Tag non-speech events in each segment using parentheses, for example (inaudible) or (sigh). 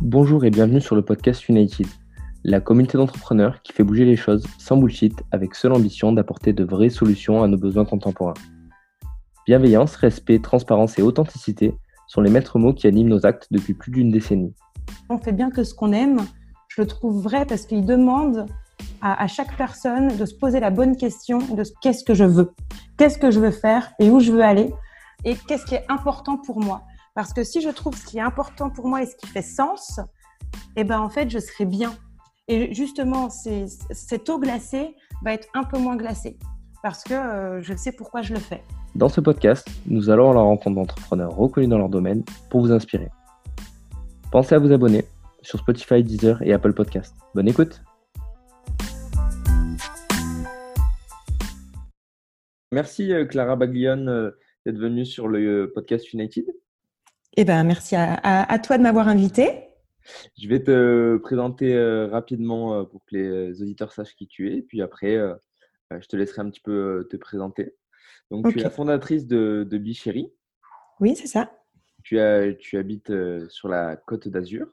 Bonjour et bienvenue sur le podcast United, la communauté d'entrepreneurs qui fait bouger les choses sans bullshit avec seule ambition d'apporter de vraies solutions à nos besoins contemporains. Bienveillance, respect, transparence et authenticité sont les maîtres mots qui animent nos actes depuis plus d'une décennie. On fait bien que ce qu'on aime, je le trouve vrai parce qu'il demande à, chaque personne de se poser la bonne question de qu'est-ce que je veux, qu'est-ce que je veux faire et où je veux aller et qu'est-ce qui est important pour moi. Parce que si je trouve ce qui est important pour moi et ce qui fait sens, eh ben en fait, je serai bien. Et justement, cette eau glacée va être un peu moins glacée parce que euh, je sais pourquoi je le fais. Dans ce podcast, nous allons à la rencontre d'entrepreneurs reconnus dans leur domaine pour vous inspirer. Pensez à vous abonner sur Spotify, Deezer et Apple Podcast. Bonne écoute Merci euh, Clara Baglione euh, d'être venue sur le podcast United. Eh ben, merci à, toi de m'avoir invité. Je vais te présenter euh, rapidement euh, pour que les auditeurs sachent qui tu es. Puis après, euh, je te laisserai un petit peu te présenter. Donc, tu es la fondatrice de, de. Oui, c'est ça. Tu, as, tu habites sur la côte d'Azur.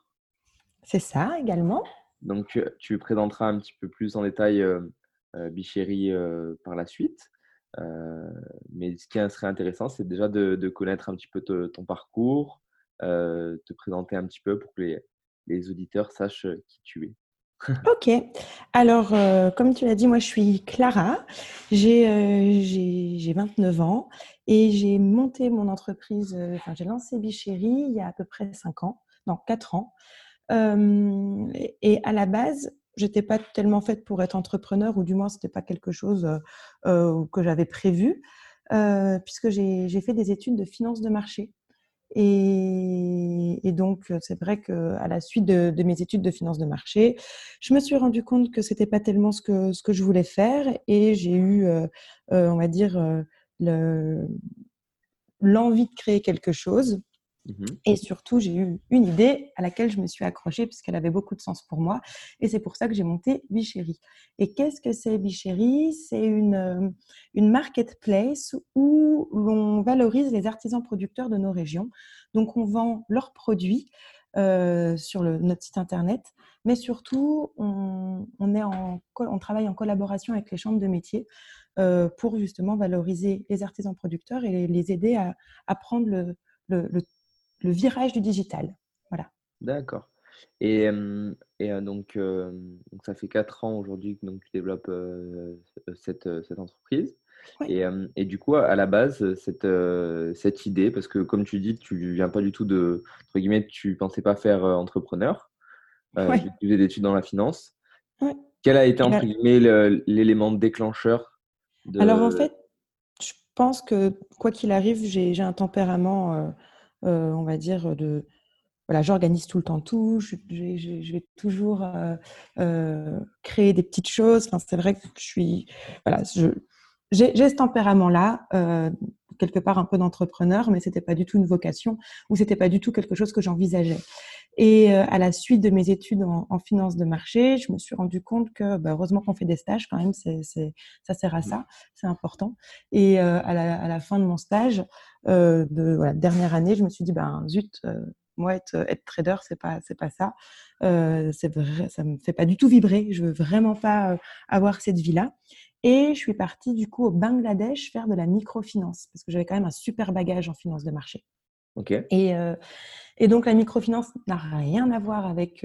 C'est ça également. Donc, tu, présenteras un petit peu plus en détail Bichéri par la suite. Euh, mais ce qui serait intéressant, c'est déjà de, connaître un petit peu ton parcours, euh, te présenter un petit peu pour que les, auditeurs sachent euh, qui tu es. (laughs) Ok. Alors, comme tu l'as dit, moi, je suis Clara. J'ai 29 ans et j'ai monté mon entreprise, enfin, j'ai lancé Bichéri il y a à peu près 5 ans, non, 4 ans. et à la base, j'étais pas tellement faite pour être entrepreneur, ou du moins, c'était pas quelque chose euh, euh, que j'avais prévu, euh, puisque j'ai fait des études de finance de marché. Et, donc, c'est vrai qu'à la suite de, mes études de finance de marché, je me suis rendu compte que c'était pas tellement ce que, ce que je voulais faire, et j'ai eu, on va dire, l'envie de créer quelque chose Mmh et surtout, j'ai eu une idée à laquelle je me suis accrochée puisqu'elle avait beaucoup de sens pour moi. Et c'est pour ça que j'ai monté Bichéri. Et qu'est-ce que c'est Bichéri C'est une, euh, une marketplace où l'on valorise les artisans producteurs de nos régions. Donc, on vend leurs produits euh, sur notre site internet, mais surtout, on, on, travaille en collaboration avec les chambres de métiers euh, pour justement valoriser les artisans producteurs et les, aider à, à prendre le, le, le le virage du digital. Voilà. D'accord. Et, et donc, donc, ça fait quatre ans aujourd'hui que donc, tu développes cette, cette, entreprise. Et, et, du coup, à la base, cette, cette idée, parce que comme tu dis, tu viens pas du tout de, entre guillemets, tu pensais pas faire entrepreneur, euh, tu faisais des études dans la finance. Quel a été, entre guillemets, l'élément déclencheur Alors, en fait, je pense que quoi qu'il arrive, j'ai un tempérament euh, on va dire, de voilà, j'organise tout le temps tout, je, vais toujours euh, euh, créer des petites choses. Enfin, c'est vrai que je suis, j'ai ce tempérament-là, quelque part un peu d'entrepreneur, mais c'était pas du tout une vocation ou c'était pas du tout quelque chose que j'envisageais. Et à la suite de mes études en, finance de marché, je me suis rendu compte que, bah, heureusement qu'on fait des stages quand même, c'est ça sert à ça, c'est important. Et à la, à, la, fin de mon stage, euh, de voilà, dernière année, je me suis dit, ben zut, euh, moi être, être, trader, c'est pas c'est pas ça. Euh, c'est vrai, ça me fait pas du tout vibrer. Je veux vraiment pas euh, avoir cette vie-là. Et je suis partie du coup au Bangladesh faire de la microfinance parce que j'avais quand même un super bagage en finance de marché. Ok. Et, et donc la microfinance n'a rien à voir avec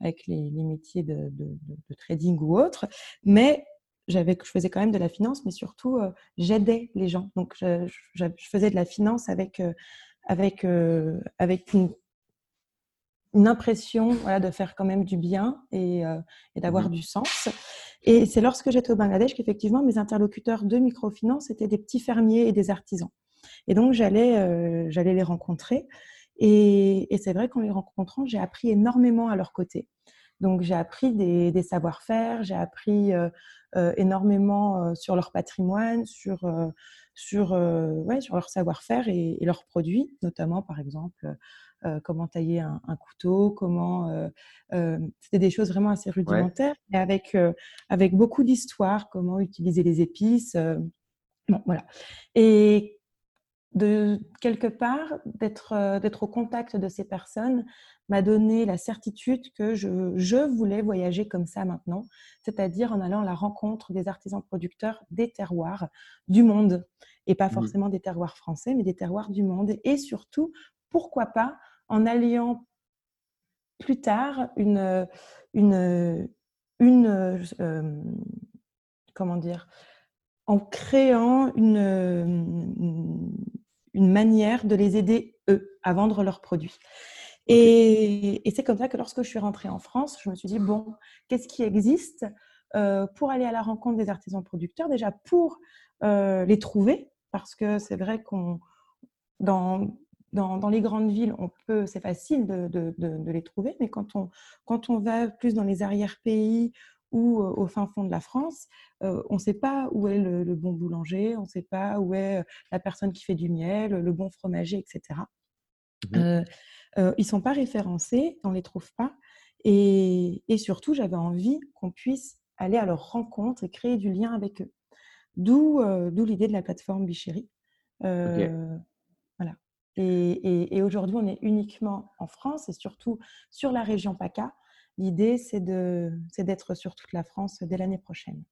avec les, les métiers de, de, de, trading ou autre, mais j'avais, je faisais quand même de la finance, mais surtout, euh, j'aidais les gens. Donc, je, je, faisais de la finance avec, euh, avec, euh, avec une, une, impression voilà, de faire quand même du bien et, et d'avoir mmh du sens. Et c'est lorsque j'étais au Bangladesh qu'effectivement, mes interlocuteurs de microfinance étaient des petits fermiers et des artisans. Et donc, j'allais, j'allais les rencontrer. Et, c'est vrai qu'en les rencontrant, j'ai appris énormément à leur côté. Donc j'ai appris des, savoir-faire, j'ai appris euh, euh, énormément euh, sur leur patrimoine, sur, sur, ouais, sur leur savoir-faire et, leurs produits, notamment par exemple comment tailler un, un couteau, comment c'était des choses vraiment assez rudimentaires, mais avec, avec beaucoup d'histoire, comment utiliser les épices. bon, voilà. Et de quelque part, d'être d'être au contact de ces personnes m'a donné la certitude que je, je, voulais voyager comme ça maintenant, c'est-à-dire en allant à la rencontre des artisans producteurs des terroirs du monde, et pas mmh. forcément des terroirs français, mais des terroirs du monde, et surtout, pourquoi pas, en alliant plus tard une, une, une euh, comment dire, en créant une, une manière de les aider, eux, à vendre leurs produits. Et, c'est comme ça que lorsque je suis rentrée en France, je me suis dit, bon, qu'est-ce qui existe euh, pour aller à la rencontre des artisans producteurs? Déjà, pour euh, les trouver, parce que c'est vrai qu'on dans, dans, les grandes villes, on peut, c'est facile de, de, de, les trouver, mais quand on, quand on va plus dans les arrière-pays ou euh, au fin fond de la France, on ne sait pas où est le, bon boulanger, on ne sait pas où est la personne qui fait du miel, le bon fromager, etc. Euh, ils ne sont pas référencés, on ne les trouve pas. Et, surtout, j'avais envie qu'on puisse aller à leur rencontre et créer du lien avec eux. D'où euh, l'idée de la plateforme Bichéri. Euh, Et, aujourd'hui, on est uniquement en France et surtout sur la région PACA. L'idée, c'est d'être sur toute la France dès l'année prochaine.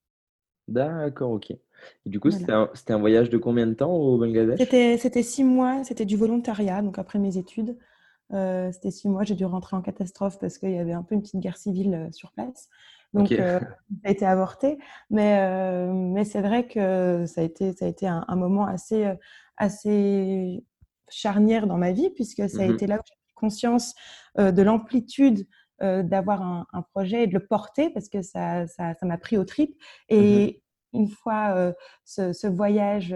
D'accord, ok. Et du coup, c'était un, voyage de combien de temps au Bangladesh? C'était six mois, c'était du volontariat, donc après mes études. Euh, c'était six mois, j'ai dû rentrer en catastrophe parce qu'il y avait un peu une petite guerre civile euh, sur place. Donc, euh, (laughs) ça a été avorté. Mais, mais c'est vrai que ça a été, ça a été un, moment assez, assez charnière dans ma vie, puisque ça a mmh été là où j'ai pris conscience de l'amplitude d'avoir un, projet et de le porter, parce que ça m'a ça, ça pris au trip. Mmh et une fois ce, ce, voyage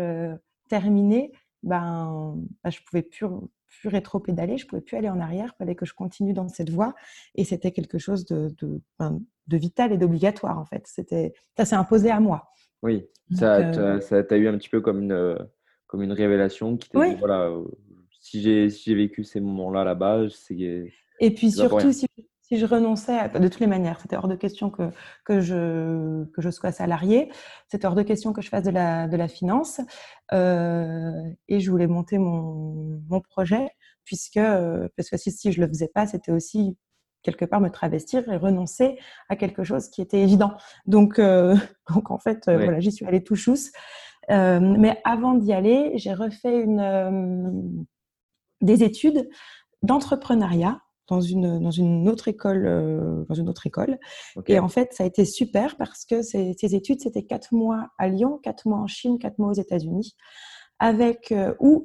terminé, ben, ben, je pouvais plus plus rétro-pédaler, je pouvais plus aller en arrière, il fallait que je continue dans cette voie. Et c'était quelque chose de, de, ben, de vital et d'obligatoire, en fait. Ça s'est imposé à moi. Oui, ça, euh, ça t'a eu un petit peu comme une, comme une révélation qui t'a dit, voilà, euh, si j'ai si vécu ces moments-là là-bas, c'est... Et puis surtout, si, si, je renonçais, à, de toutes les manières, c'était hors de question que, que, je, que je sois salarié, c'était hors de question que je fasse de la, de la finance. Euh, et je voulais monter mon, mon projet, puisque, euh, parce que si, si je le faisais pas, c'était aussi quelque part me travestir et renoncer à quelque chose qui était évident. Donc, euh, (laughs) donc en fait, voilà, j'y suis allée tout chousse. Mais avant d'y aller, j'ai refait une, des études d'entrepreneuriat dans une, dans une autre école. dans une autre école. Et en fait, ça a été super parce que ces, ces études, c'était quatre mois à Lyon, quatre mois en Chine, quatre mois aux États-Unis, avec où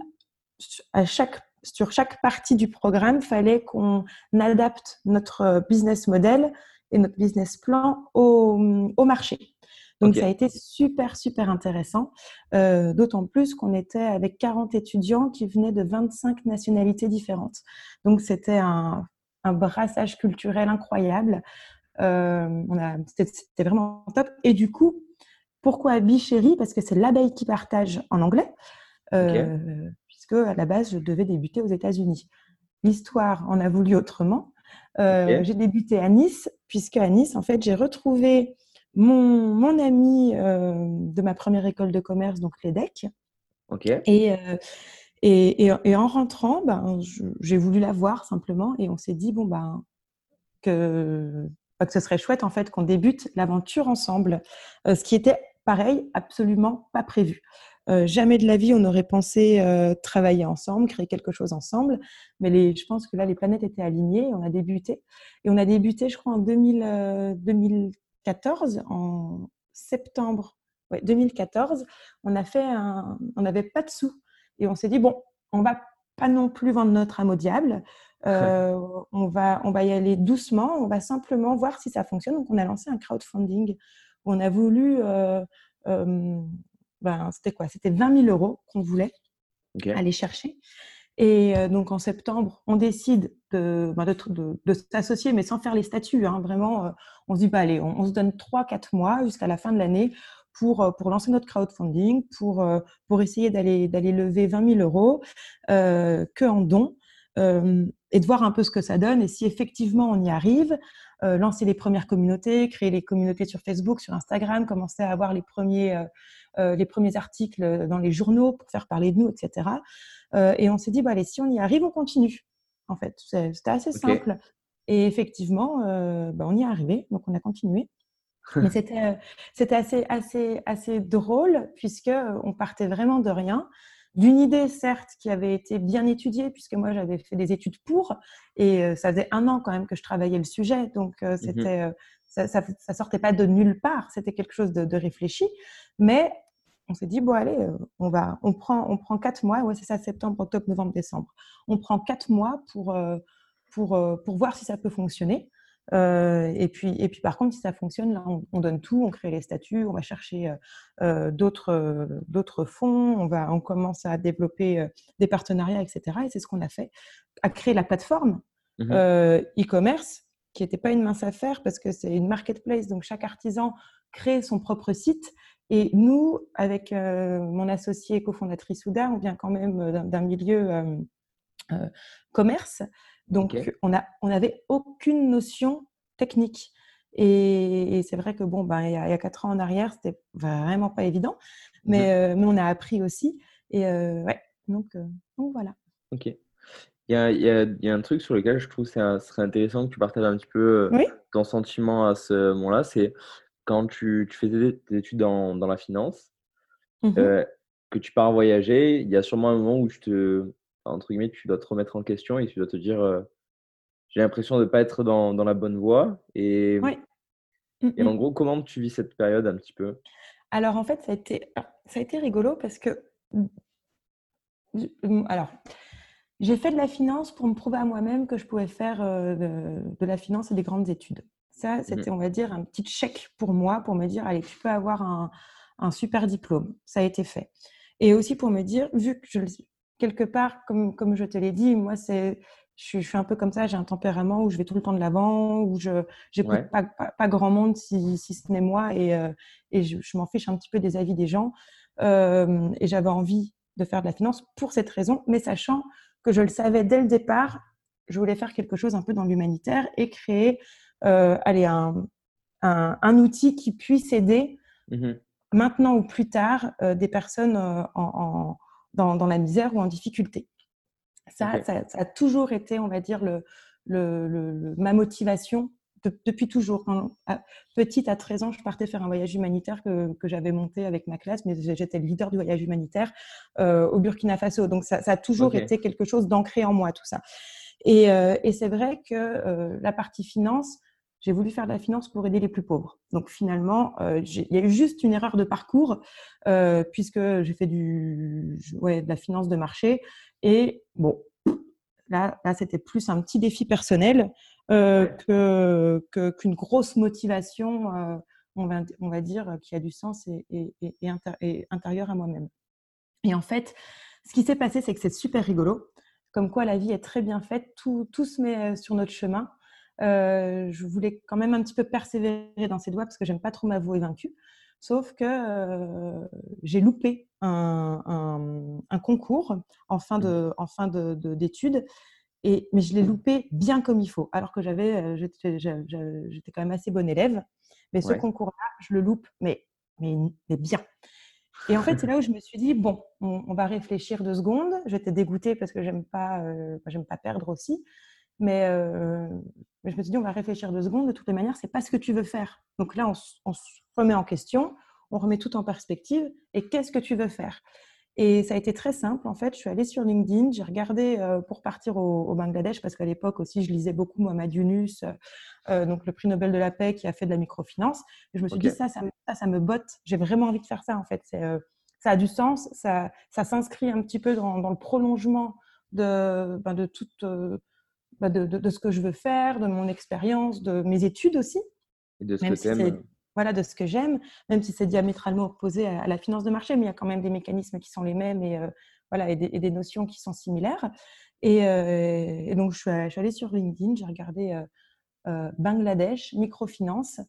à chaque sur chaque partie du programme, fallait qu'on adapte notre business model et notre business plan au, au marché. Donc ça a été super, super intéressant, euh, d'autant plus qu'on était avec 40 étudiants qui venaient de 25 nationalités différentes. Donc c'était un, un, brassage culturel incroyable. Euh, c'était vraiment top. Et du coup, pourquoi Bichéri Parce que c'est l'abeille qui partage en anglais. Euh, puisque à la base, je devais débuter aux États-Unis. L'histoire en a voulu autrement. Euh, j'ai débuté à Nice, puisque à Nice, en fait, j'ai retrouvé mon, mon ami euh, de ma première école de commerce, donc l'EDEC. Et, euh, et, et, en rentrant, ben, j'ai voulu la voir simplement, et on s'est dit bon ben que, que ce serait chouette en fait qu'on débute l'aventure ensemble, ce qui était pareil, absolument pas prévu. Euh, jamais de la vie on aurait pensé euh, travailler ensemble, créer quelque chose ensemble. Mais les, je pense que là, les planètes étaient alignées. On a débuté. Et on a débuté, je crois, en 2000, 2014, euh, en septembre ouais, 2014. On a fait un, on n'avait pas de sous. Et on s'est dit, bon, on va pas non plus vendre notre âme au diable. (laughs) on, va, on va y aller doucement. On va simplement voir si ça fonctionne. Donc, on a lancé un crowdfunding. On a voulu ben, c'était quoi? C'était 20 000 euros qu'on voulait aller chercher. Et euh, donc en septembre, on décide de, ben, de, s'associer, mais sans faire les statuts. Hein. vraiment, euh, on se dit, bah, allez, on, se donne 3-4 mois jusqu'à la fin de l'année pour, euh, lancer notre crowdfunding, pour, essayer d'aller lever 20 000 euros que en dons. et de voir un peu ce que ça donne. Et si effectivement on y arrive, lancer les premières communautés, créer les communautés sur Facebook, sur Instagram, commencer à avoir les premiers articles dans les journaux pour faire parler de nous, etc. et on s'est dit, bah, allez, si on y arrive, on continue. En fait, c'était assez simple. Et effectivement, bah, on y est arrivé, donc on a continué. (laughs) Mais c'était, c'était assez, assez, assez drôle puisque on partait vraiment de rien d'une idée, certes, qui avait été bien étudiée, puisque moi, j'avais fait des études pour, et euh, ça faisait un an quand même que je travaillais le sujet, donc euh, euh, ça, ça, sortait pas de nulle part, c'était quelque chose de, réfléchi, mais on s'est dit, bon, allez, on, va, on, prend, on prend quatre mois, ouais, c'est ça, septembre, octobre, novembre, décembre, on prend quatre mois pour, pour, pour voir si ça peut fonctionner. Euh, et, puis, et puis, par contre, si ça fonctionne, là, on, donne tout, on crée les statuts, on va chercher euh, euh d'autres, euh, d'autres fonds, on, va, on commence à développer des partenariats, etc. Et c'est ce qu'on a fait, à créer la plateforme mmh e-commerce, qui n'était pas une mince affaire parce que c'est une marketplace, donc chaque artisan crée son propre site. Et nous, avec mon associé cofondatrice Souda, on vient quand même d'un milieu commerce. Donc, on n'avait on aucune notion technique. Et, c'est vrai que bon, ben, il, y a, quatre ans en arrière, c'était vraiment pas évident, mais, mmh. euh, mais on a appris aussi. Et euh, ouais, donc, euh, donc, voilà. Ok. Il y, a, il, y a, il y, a, un truc sur lequel je trouve que ce serait intéressant que tu partages un petit peu ton sentiment à ce moment-là. C'est quand tu, tu faisais des études dans, dans la finance, mmh que tu pars voyager, il y a sûrement un moment où tu te, entre guillemets, tu dois te remettre en question et tu dois te dire euh, j'ai l'impression de ne pas être dans, dans, la bonne voie. Et, et en gros, comment tu vis cette période un petit peu? Alors, en fait, ça a, été, ça a été rigolo parce que. Alors, j'ai fait de la finance pour me prouver à moi-même que je pouvais faire euh, de, la finance et des grandes études. Ça, mmh c'était, on va dire, un petit chèque pour moi pour me dire allez, tu peux avoir un, un super diplôme. Ça a été fait. Et aussi pour me dire, vu que je, quelque part, comme, comme je te l'ai dit, moi, c'est, je, suis un peu comme ça, j'ai un tempérament où je vais tout le temps de l'avant, où je n'écoute pas, pas, grand monde si, si ce n'est moi et, euh, et je, m'en fiche un petit peu des avis des gens. Euh, et j'avais envie de faire de la finance pour cette raison, mais sachant que je le savais dès le départ, je voulais faire quelque chose un peu dans l'humanitaire et créer allez, un, un, un, outil qui puisse aider mmh maintenant ou plus tard des personnes en, en dans, la misère ou en difficulté. Ça, ça, a toujours été, on va dire, le, le, ma motivation depuis toujours. Petite, à 13 ans, je partais faire un voyage humanitaire que, que j'avais monté avec ma classe, mais j'étais le leader du voyage humanitaire euh, au Burkina Faso. Donc, ça, ça a toujours été quelque chose d'ancré en moi, tout ça. Et, euh, et c'est vrai que euh, la partie finance, j'ai voulu faire de la finance pour aider les plus pauvres. Donc finalement, euh, il y a eu juste une erreur de parcours euh, puisque j'ai fait du, ouais, de la finance de marché. Et bon, là, là c'était plus un petit défi personnel euh, que, qu'une grosse motivation, euh, on, va, on va dire, qui a du sens et, et, et, et intérieure à moi-même. Et en fait, ce qui s'est passé, c'est que c'est super rigolo. Comme quoi la vie est très bien faite, tout, tout se met sur notre chemin. Euh, je voulais quand même un petit peu persévérer dans ces doigts parce que j'aime pas trop m'avouer vaincue. Sauf que euh, j'ai loupé un, un, concours en fin de, en fin de, d'études. Et, mais je l'ai loupé bien comme il faut, alors que j'avais, euh, j'étais, j'étais quand même assez bonne élève. Mais ce concours-là, je le loupe, mais, mais, mais, bien. Et en fait, c'est là où je me suis dit, bon, on, va réfléchir deux secondes. J'étais dégoûtée parce que j'aime pas, j'aime pas perdre aussi. Mais, euh, mais, je me suis dit, on va réfléchir deux secondes. De toutes les manières, c'est pas ce que tu veux faire. Donc là, on, se remet en question, on remet tout en perspective. Et qu'est-ce que tu veux faire? Et ça a été très simple. En fait, je suis allée sur LinkedIn, j'ai regardé euh, pour partir au, Bangladesh, parce qu'à l'époque aussi, je lisais beaucoup Mohamed Yunus, euh, donc le prix Nobel de la paix qui a fait de la microfinance. Et je me suis dit, ça, ça, ça, me botte. J'ai vraiment envie de faire ça, en fait. Ça a du sens, ça, ça s'inscrit un petit peu dans, dans le prolongement de, ben, de toute bah, de, ce que je veux faire, de mon expérience, de mes études aussi. Et de ce que Voilà, de ce que j'aime, même si c'est diamétralement opposé à, la finance de marché, mais il y a quand même des mécanismes qui sont les mêmes et, euh, voilà, et des, notions qui sont similaires. Et, euh, donc, je suis, allée sur LinkedIn, j'ai regardé euh, Bangladesh, microfinance.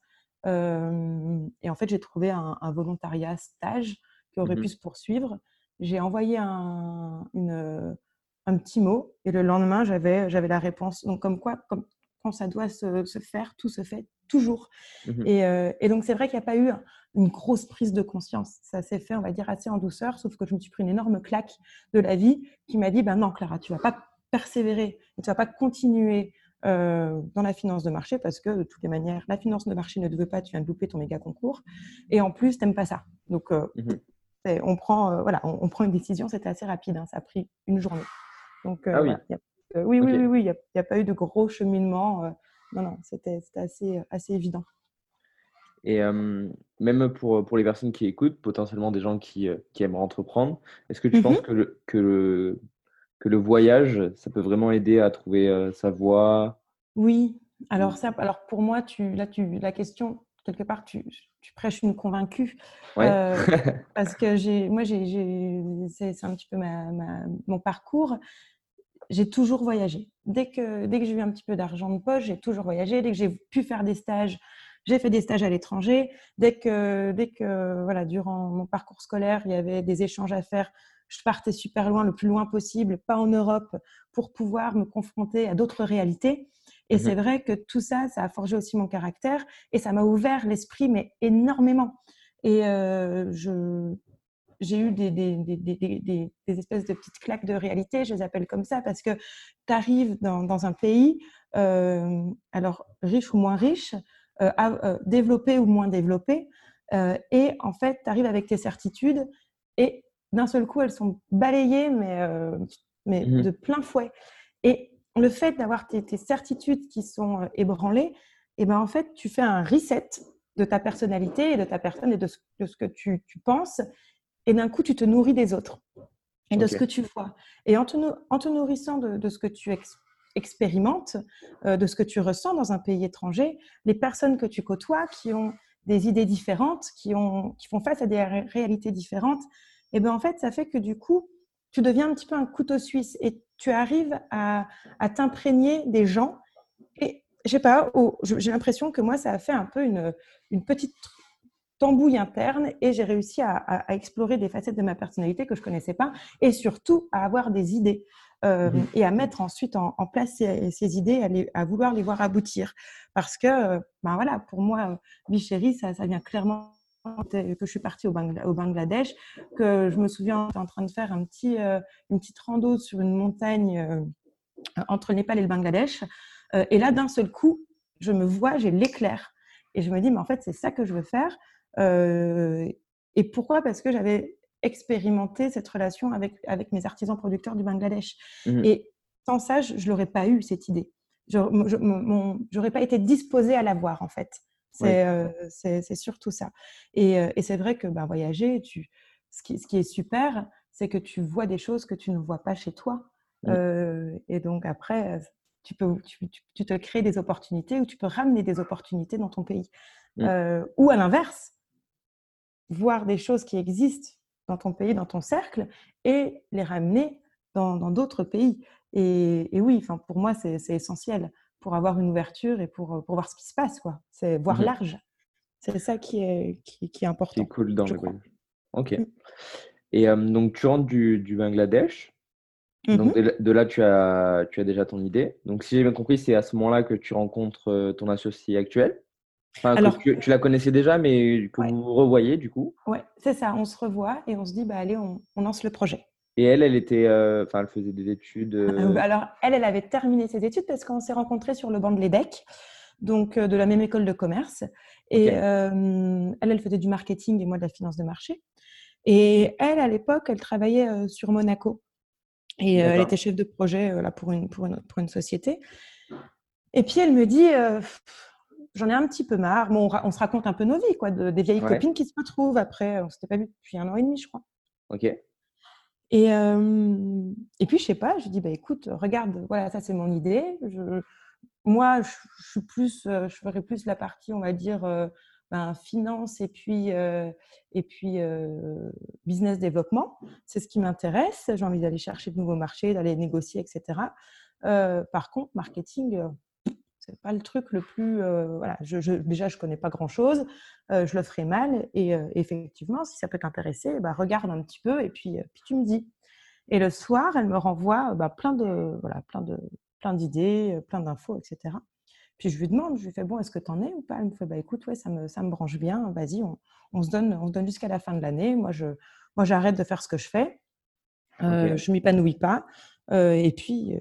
et en fait, j'ai trouvé un, volontariat stage qui aurait mmh pu se poursuivre. J'ai envoyé un, une un petit mot, et le lendemain, j'avais, j'avais la réponse. Donc, comme quoi, comme, quand ça doit se, se faire, tout se fait toujours. Mmh et, euh, et, donc, c'est vrai qu'il n'y a pas eu une grosse prise de conscience. Ça s'est fait, on va dire, assez en douceur, sauf que je me suis pris une énorme claque de la vie qui m'a dit, ben non, Clara, tu vas pas persévérer, tu vas pas continuer euh, dans la finance de marché parce que de toutes les manières, la finance de marché ne te veut pas, tu viens de louper ton méga concours. Et en plus, tu n'aimes pas ça. Donc, euh, mmh on, prend, voilà, on, prend une décision, c'était assez rapide, hein, ça a pris une journée. Donc, ah oui. oui, oui, oui, oui, il n'y a, pas eu de gros cheminement. non, non, c'était assez, assez évident. Et même pour, pour les personnes qui écoutent, potentiellement des gens qui, qui aimeraient entreprendre, est-ce que tu penses mmh que le, que le que le voyage, ça peut vraiment aider à trouver euh, sa voie? Oui. Alors, ça, alors pour moi, tu, là, tu, la question, quelque part, tu, tu prêches une convaincue. Euh, (laughs) parce que moi, c'est, un petit peu ma, mon parcours. J'ai toujours voyagé. Dès que, dès que j'ai eu un petit peu d'argent de poche, j'ai toujours voyagé. Dès que j'ai pu faire des stages, j'ai fait des stages à l'étranger. Dès que, dès que, voilà, durant mon parcours scolaire, il y avait des échanges à faire je partais super loin, le plus loin possible, pas en Europe, pour pouvoir me confronter à d'autres réalités. Et c'est mhm. vrai que tout ça, ça a forgé aussi mon caractère et ça m'a ouvert l'esprit, mais énormément. Et euh, j'ai eu des, des, des, des, espèces de petites claques de réalité, je les appelle comme ça, parce que tu arrives dans, dans, un pays, euh, alors riche ou moins riche, euh, développé ou moins développé, et en fait, tu arrives avec tes certitudes et d'un seul coup, elles sont balayées, mais, euh, mais mmh de plein fouet. Et le fait d'avoir tes, certitudes qui sont euh, ébranlées, et eh ben en fait, tu fais un reset de ta personnalité et de ta personne et de ce, que tu, penses. Et d'un coup, tu te nourris des autres et de ce que tu vois. Et en te, en te nourrissant de, ce que tu expérimentes, euh, de ce que tu ressens dans un pays étranger, les personnes que tu côtoies qui ont des idées différentes, qui, ont, qui font face à des réalités différentes, et bien en fait, ça fait que du coup, tu deviens un petit peu un couteau suisse et tu arrives à, t'imprégner des gens. Et je sais pas, j'ai l'impression que moi, ça a fait un peu une, une petite tambouille interne et j'ai réussi à, explorer des facettes de ma personnalité que je connaissais pas et surtout à avoir des idées euh, mmh et à mettre ensuite en, place ces, idées, à, vouloir les voir aboutir. Parce que, euh, ben voilà, pour moi, Vichéry, ça, ça vient clairement que je suis partie au, Bangladesh, que je me souviens, en train de faire un petit, euh, une petite rando sur une montagne euh, entre le Népal et le Bangladesh. Euh, et là, d'un seul coup, je me vois, j'ai l'éclair. Et je me dis, mais en fait, c'est ça que je veux faire. Et pourquoi? Parce que j'avais expérimenté cette relation avec, avec mes artisans producteurs du Bangladesh. Mmh. Et sans ça, je ne l'aurais pas eu, cette idée. Je n'aurais pas été disposée à l'avoir, en fait. C'est surtout ça. Et, c'est vrai que bah, voyager, tu, ce, qui, ce qui est super, c'est que tu vois des choses que tu ne vois pas chez toi. Mmh. et donc après, tu, peux, tu, te crées des opportunités ou tu peux ramener des opportunités dans ton pays. Mmh. ou à l'inverse, voir des choses qui existent dans ton pays, dans ton cercle, et les ramener dans d'autres pays. Et, et oui, pour moi, c'est essentiel pour avoir une ouverture et pour, pour voir ce qui se passe, quoi. C'est voir mmh large. C'est ça qui est, qui, qui est important. C'est cool dans le Ok. Mmh. Et donc, tu rentres du, du Bangladesh. Mmh donc, de, là, tu as, tu as déjà ton idée. Donc, si j'ai bien compris, c'est à ce moment-là que tu rencontres ton associé actuel. Enfin, Alors, tu, la connaissais déjà, mais que vous revoyez du coup. Ouais, c'est ça. On se revoit et on se dit, bah, allez, on, on lance le projet. Et elle, elle était, euh, elle faisait des études. Euh, euh, alors, elle, elle avait terminé ses études parce qu'on s'est rencontrés sur le banc de l'EDEC, donc de la même école de commerce. Et elle, elle faisait du marketing et moi de la finance de marché. Et elle, à l'époque, elle travaillait sur Monaco. Et elle était chef de projet là, pour, une, pour, une, pour une société. Et puis, elle me dit J'en ai un petit peu marre. Bon, on, se raconte un peu nos vies, quoi, des vieilles copines qui se retrouvent après. On ne s'était pas vu depuis un an et demi, je crois. Ok. Et, et puis, je sais pas, je dis, bah, écoute, regarde, voilà, ça c'est mon idée. Je, moi, je, suis plus, je ferai plus la partie, on va dire, ben, finance et puis, et puis business développement. C'est ce qui m'intéresse. J'ai envie d'aller chercher de nouveaux marchés, d'aller négocier, etc. par contre, marketing, c'est pas le truc le plus. Euh, voilà, je, je, déjà, je connais pas grand chose, euh, je le ferai mal. Et euh, effectivement, si ça peut t'intéresser, bah, regarde un petit peu et puis, puis tu me dis. Et le soir, elle me renvoie bah, plein de voilà, plein de plein d'idées, plein d'infos, etc. Puis je lui demande, je lui fais bon, est-ce que tu en es ou pas? Elle me fait bah écoute, ouais, ça me ça me branche bien. Vas-y, on, on, se donne on se donne jusqu'à la fin de l'année. Moi je moi j'arrête de faire ce que je fais. Euh, Je m'épanouis pas. Euh, et puis euh,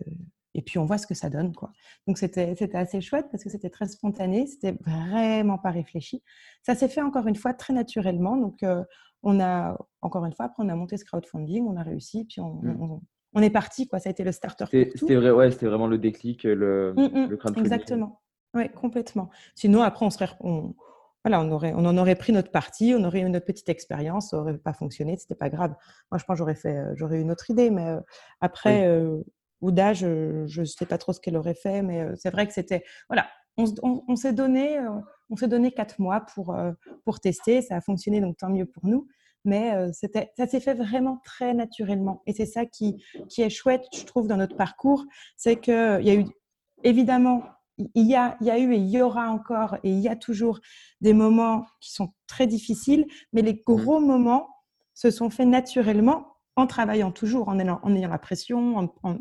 et puis on voit ce que ça donne quoi. Donc c'était assez chouette parce que c'était très spontané, c'était vraiment pas réfléchi. Ça s'est fait encore une fois très naturellement. Donc euh, on a encore une fois après on a monté ce crowdfunding, on a réussi, puis on, mmh. on, est parti quoi. Ça a été le starter. C'était vrai, ouais, vraiment le déclic, le, mmh, mmh. le crowdfunding. Exactement. Oui, complètement. Sinon, après, on, serait, on, voilà, on, aurait, on en aurait pris notre partie, on aurait eu notre petite expérience, ça n'aurait pas fonctionné, c'était pas grave. Moi, je pense que j'aurais, fait, euh, j'aurais eu une autre idée, mais euh, après, euh, Ouda, je ne sais pas trop ce qu'elle aurait fait, mais c'est vrai que c'était. Voilà, on, on, s'est donné, on s'est donné quatre mois pour, pour tester, ça a fonctionné, donc tant mieux pour nous. Mais c'était, ça s'est fait vraiment très naturellement. Et c'est ça qui, qui est chouette, je trouve, dans notre parcours. C'est qu'il y a eu évidemment il y, a, il y a eu et il y aura encore et il y a toujours des moments qui sont très difficiles, mais les mmh. gros moments se sont faits naturellement en travaillant toujours, en ayant, en ayant la pression, en,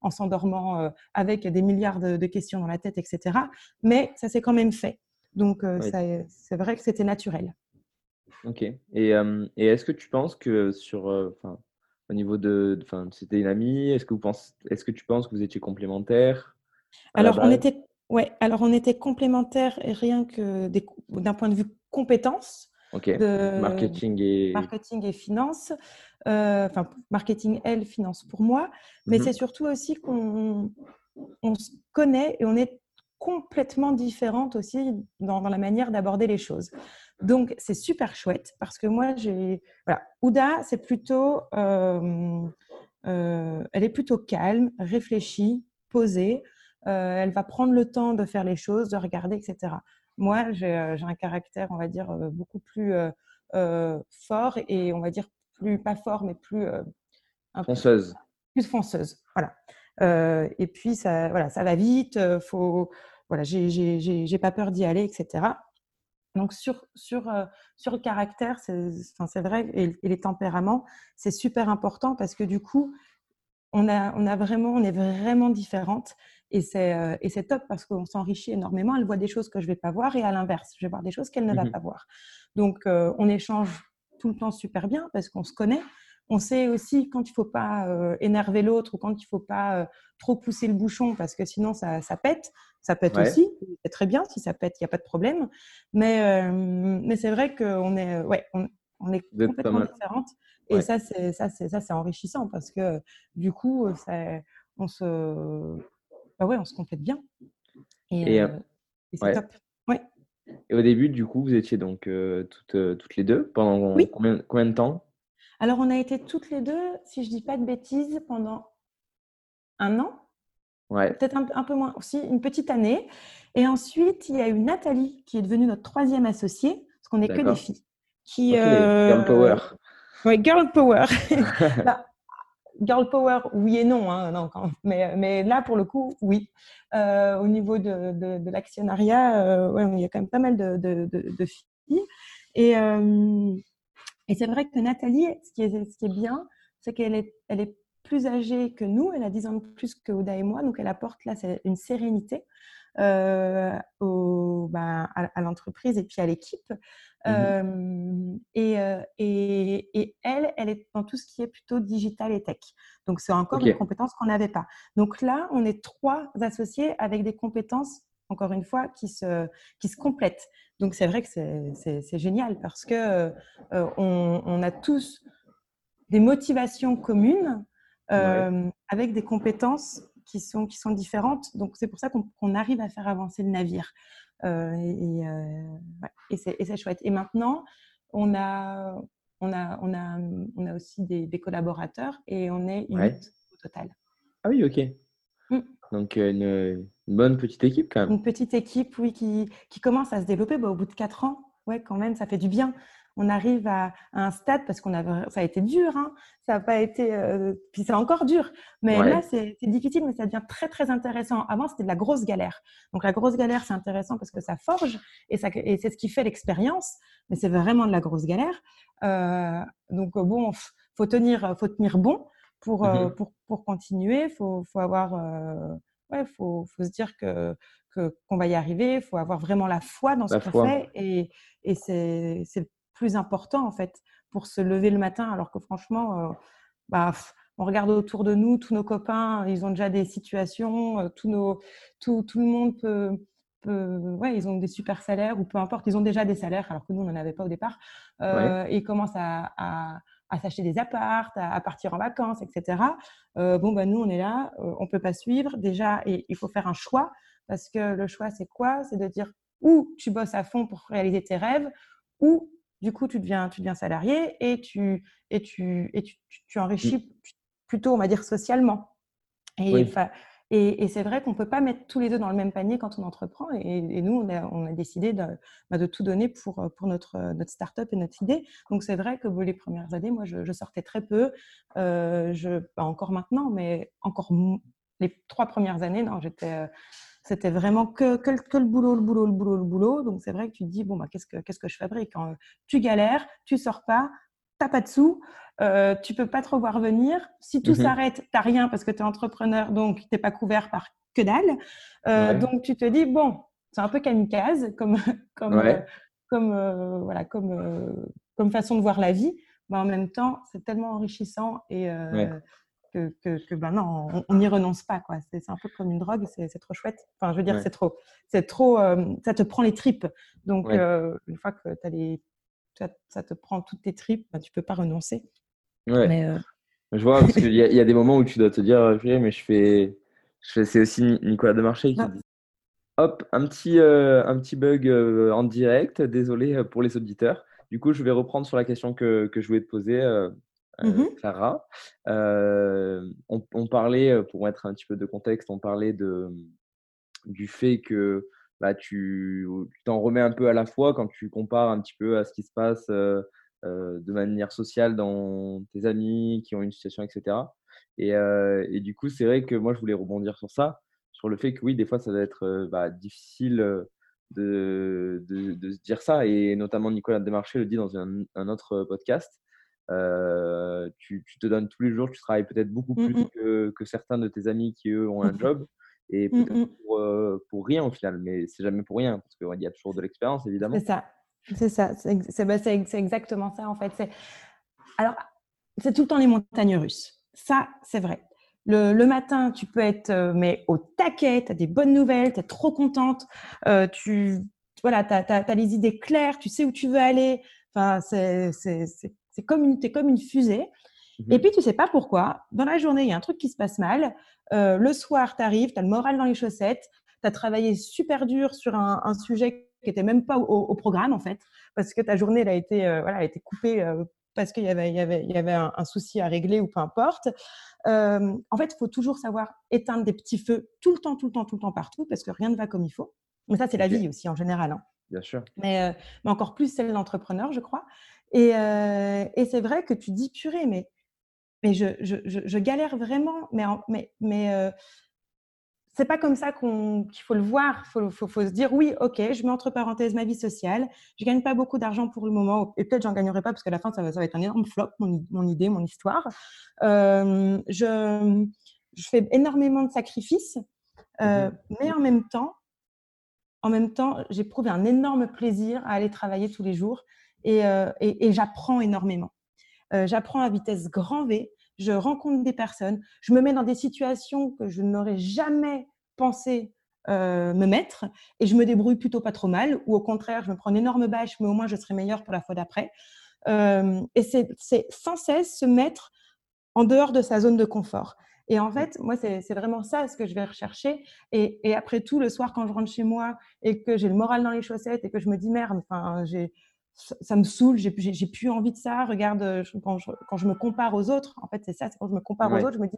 en, s'endormant euh, avec des milliards de, questions dans la tête, etc. Mais ça s'est quand même fait. Donc, euh, c'est vrai que c'était naturel. Ok. Et, euh, et est-ce que tu penses que sur, au niveau de, c'était une amie, est-ce que, vous pensez, est-ce que tu penses que vous étiez complémentaires alors, on était, ouais, alors, on était complémentaires rien que d'un point de vue compétences. De marketing et marketing et finance, euh, enfin marketing elle finance pour moi, mais mmh c'est surtout aussi qu'on on se connaît et on est complètement différentes aussi dans, la manière d'aborder les choses. Donc c'est super chouette parce que moi j'ai voilà Ouda c'est plutôt euh, euh, elle est plutôt calme, réfléchie, posée. Elle va prendre le temps de faire les choses, de regarder, etc. Moi, j'ai euh, un caractère, on va dire, euh, beaucoup plus fort et on va dire plus, pas fort, mais plus. fonceuse. Plus fonceuse, voilà. et puis, ça, voilà, ça va vite, faut, voilà, j'ai pas peur d'y aller, etc. Donc sur, sur, sur le caractère, c'est vrai, et, et, les tempéraments, c'est super important parce que du coup, on, a, on, a vraiment, on est vraiment différentes euh, et c'est top parce qu'on s'enrichit énormément. Elle voit des choses que je ne vais pas voir et à l'inverse, je vais voir des choses qu'elle ne va mmh pas voir. Donc, euh, on échange tout le temps super bien parce qu'on se connaît. On sait aussi quand il ne faut pas euh, énerver l'autre ou quand il ne faut pas trop pousser le bouchon parce que sinon ça, ça pète. Ça pète aussi, c'est très bien. Si ça pète, il n'y a pas de problème. Mais, mais c'est vrai qu'on est, ouais, on, est complètement différentes. Et ça, c'est ça, c'est enrichissant parce que du coup, on se bah ouais, on se complète bien. Et, euh, c'est top. Ouais. Et au début, du coup, vous étiez donc euh, toutes, euh, toutes les deux pendant combien, combien de temps? Alors, on a été toutes les deux, si je ne dis pas de bêtises, pendant un an. Ouais. Peut-être un, peu moins aussi, une petite année. Et ensuite, il y a eu Nathalie qui est devenue notre troisième associée, parce qu'on n'est que des filles. Qui, Girl Power. Oui, Girl Power. Bah, girl power, oui et non, hein, non mais, là, pour le coup, oui. Euh, au niveau de, de, l'actionnariat, euh, ouais, il y a quand même pas mal de, de filles. Et, euh, et c'est vrai que Nathalie, ce qui est, ce qui est bien, c'est qu'elle est, elle est plus âgée que nous, elle a 10 ans de plus que Oda et moi, donc elle apporte là une sérénité. Euh, au, ben, à, l'entreprise et puis à l'équipe. Mmh euh, et, et, et, elle, elle est dans tout ce qui est plutôt digital et tech. Donc, c'est encore une compétence qu'on n'avait pas. Donc là, on est trois associés avec des compétences encore une fois, qui se, qui se complètent. Donc c'est vrai que c'est génial parce que euh, on, on, a tous des motivations communes euh, avec des compétences qui sont, qui sont différentes. Donc, c'est pour ça qu'on arrive à faire avancer le navire. Euh, et, euh, et c'est chouette. Et maintenant, on a, on a, on a, on a aussi des, collaborateurs et on est une au total. Ah oui, ok. Mm. Donc, une, une, bonne petite équipe quand même. Une petite équipe, oui, qui, qui commence à se développer bah, au bout de quatre ans. Ouais, quand même, ça fait du bien on arrive à, un stade parce qu'on a ça a été dur, hein. ça n'a pas été, euh, puis c'est encore dur. Mais là, c'est difficile, mais ça devient très très intéressant. Avant, c'était de la grosse galère. Donc la grosse galère, c'est intéressant parce que ça forge et, ça, et c'est ce qui fait l'expérience. Mais c'est vraiment de la grosse galère. Euh, donc bon, faut tenir, faut tenir bon. pour, Mmh pour, pour, continuer, il faut, faut, avoir, ouais, faut, faut se dire que qu'on va y arriver, il faut avoir vraiment la foi dans ce qu'on fait et, et c'est plus important en fait pour se lever le matin alors que franchement, bah, on regarde autour de nous, tous nos copains, ils ont déjà des situations, tous nos, tout, tout le monde peut, ouais, ils ont des super salaires ou peu importe, ils ont déjà des salaires alors que nous, on n'en avait pas au départ. Euh, Et ils commencent à, à, à s'acheter des appartes, à, partir en vacances, etc. Euh, bon, ben, nous, on est là, euh, on ne peut pas suivre. Déjà, et il faut faire un choix parce que le choix, c'est quoi? C'est de dire ou tu bosses à fond pour réaliser tes rêves ou du coup, tu deviens, tu deviens salarié et tu, et tu, et tu, tu enrichis mmh. plutôt, on va dire, socialement. Et, oui. Et, c'est vrai qu'on ne peut pas mettre tous les deux dans le même panier quand on entreprend. Et, nous, on a, on a décidé de, bah, de, tout donner pour, pour notre, notre start-up et notre idée. Donc, c'est vrai que les premières années, moi, je, sortais très peu. Euh, je, pas encore maintenant, mais encore les trois premières années, non, j'étais. Euh, c'était vraiment que, que, que, le boulot, le boulot, le boulot, le boulot. Donc, c'est vrai que tu te dis, bon, bah, qu'est-ce que, qu'est-ce que je fabrique Quand tu galères, tu sors pas, t'as pas de sous, euh, tu peux pas trop voir venir. Si tout mmh s'arrête, tu n'as rien parce que tu es entrepreneur, donc tu n'es pas couvert par que dalle. Euh, donc tu te dis, bon, c'est un peu kamikaze comme, (laughs) comme, euh, comme, euh, voilà, comme, comme façon de voir la vie. Mais en même temps, c'est tellement enrichissant et que, que, que, ben non, on n'y renonce pas. quoi. C'est un peu comme une drogue, c'est trop chouette. Enfin, je veux dire, c'est trop, c'est trop, ça te prend les tripes. Donc, une fois que as les ça, ça, te prend toutes tes tripes, ben, tu peux pas renoncer. Ouais. Euh, je vois, parce qu'il y, y, a des moments où tu dois te dire, mais je fais. Je fais c'est aussi Nicolas Demarché qui ah. dit Hop, un petit, euh, un petit bug euh, en direct, désolé pour les auditeurs. Du coup, je vais reprendre sur la question que, que je voulais te poser, mmh Clara. On, parlait, pour mettre un petit peu de contexte, on parlait de, du fait que bah, tu t'en remets un peu à la fois quand tu compares un petit peu à ce qui se passe de manière sociale dans tes amis qui ont une situation, etc. Et, du coup, c'est vrai que moi, je voulais rebondir sur ça, sur le fait que oui, des fois, ça doit être bah, difficile de, de, se dire ça. Et notamment, Nicolas Desmarchais le dit dans un autre podcast. Euh, tu, tu, te donnes tous les jours, tu travailles peut-être beaucoup mmh, plus mmh. que, que, certains de tes amis qui, eux, ont un job. Et mmh, peut-être pour, euh, pour, rien au final, mais c'est jamais pour rien, parce qu'il y a toujours de l'expérience, évidemment. C'est ça. C'est ça, c'est bah, exactement ça en fait. Alors, c'est tout le temps les montagnes russes. Ça, c'est vrai. Le, le, matin, tu peux être euh, mais au taquet, tu as des bonnes nouvelles, tu es trop contente, euh, tu voilà, as, as, les idées claires, tu sais où tu veux aller. Enfin, c'est comme, une, es comme une fusée. Mmh Et puis, tu sais pas pourquoi, dans la journée, il y a un truc qui se passe mal. Euh, le soir, tu arrives, tu as le moral dans les chaussettes, tu as travaillé super dur sur un, un sujet qui n'était même pas au, programme en fait, parce que ta journée elle a été, euh, voilà, a été coupée euh, parce qu'il y avait, il y avait, il y avait un, souci à régler ou peu importe. En fait, il faut toujours savoir éteindre des petits feux tout le temps, tout le temps, tout le temps partout, parce que rien ne va comme il faut. Mais ça, c'est la vie aussi en général. Hein. Bien sûr. Mais, mais, encore plus celle d'entrepreneur, je crois. Et, et c'est vrai que tu dis, purée, mais, mais je, je, je, galère vraiment, mais, mais, mais c'est pas comme ça qu'il faut le voir. Il faut, faut, se dire oui, ok, je mets entre parenthèses ma vie sociale. Je gagne pas beaucoup d'argent pour le moment, et peut-être j'en gagnerai pas parce qu'à la fin ça va, ça va, être un énorme flop, mon, mon idée, mon histoire. Euh, je, je, fais énormément de sacrifices, euh, mmh mais en même temps, en même temps, j'éprouve un énorme plaisir à aller travailler tous les jours et, euh, et, j'apprends énormément. Euh, j'apprends à vitesse grand V je rencontre des personnes, je me mets dans des situations que je n'aurais jamais pensé euh, me mettre et je me débrouille plutôt pas trop mal ou au contraire, je me prends une énorme bâche, mais au moins je serai meilleure pour la fois d'après. Et c'est sans cesse se mettre en dehors de sa zone de confort. Et en fait, moi, c'est vraiment ça ce que je vais rechercher. Et, et, après tout, le soir, quand je rentre chez moi et que j'ai le moral dans les chaussettes et que je me dis merde, enfin, j'ai ça me saoule, j'ai plus envie de ça. Regarde, euh, quand je, quand je me compare aux autres, en fait, c'est ça, quand je me compare aux autres, je me dis,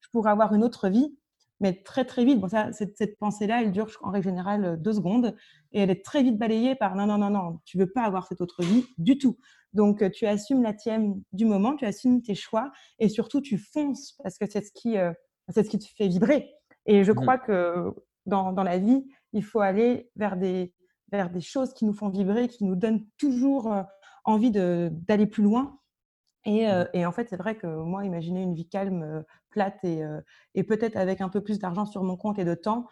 je pourrais avoir une autre vie, mais très, très vite. Bon, ça, cette, cette pensée-là, elle dure en règle générale euh, deux secondes et elle est très vite balayée par non, non, non, non, tu veux pas avoir cette autre vie du tout. Donc, euh, tu assumes la tienne du moment, tu assumes tes choix et surtout, tu fonces parce que c'est ce qui, ce qui te fait vibrer. Et je mmh crois que dans, dans la vie, il faut aller vers des, vers des choses qui nous font vibrer, qui nous donnent toujours euh, envie d'aller plus loin. Et, et, en fait, c'est vrai que moi, imaginer une vie calme, plate et, et peut-être avec un peu plus d'argent sur mon compte et de temps,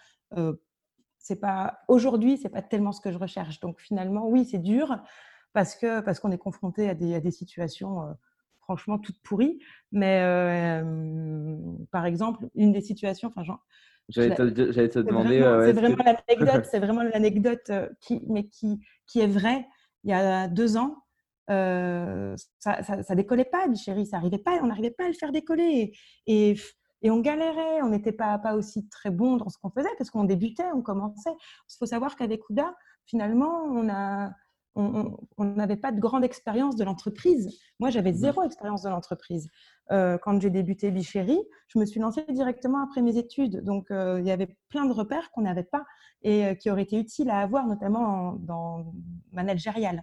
c'est pas aujourd'hui, c'est pas tellement ce que je recherche. Donc finalement, oui, c'est dur parce que parce qu'on est confronté à des, à des situations franchement toutes pourries. Mais par exemple, une des situations, enfin, genre, J'allais te, demander. c'est vraiment (laughs) l'anecdote, c'est vraiment l'anecdote qui, mais qui, qui est vraie. Il y a deux ans, euh, ça, ça, décollait pas, chérie, ça arrivait pas, on n'arrivait pas à le faire décoller. Et, et, on galérait, on n'était pas, pas aussi très bon dans ce qu'on faisait parce qu'on débutait, on commençait. Il faut savoir qu'avec Ouda, finalement, on a, on n'avait pas de grande expérience de l'entreprise. Moi, j'avais zéro expérience de l'entreprise. Euh, quand j'ai débuté Bichéry, je me suis lancée directement après mes études. Donc, euh, il y avait plein de repères qu'on n'avait pas et qui auraient été utiles à avoir, notamment dans managérial.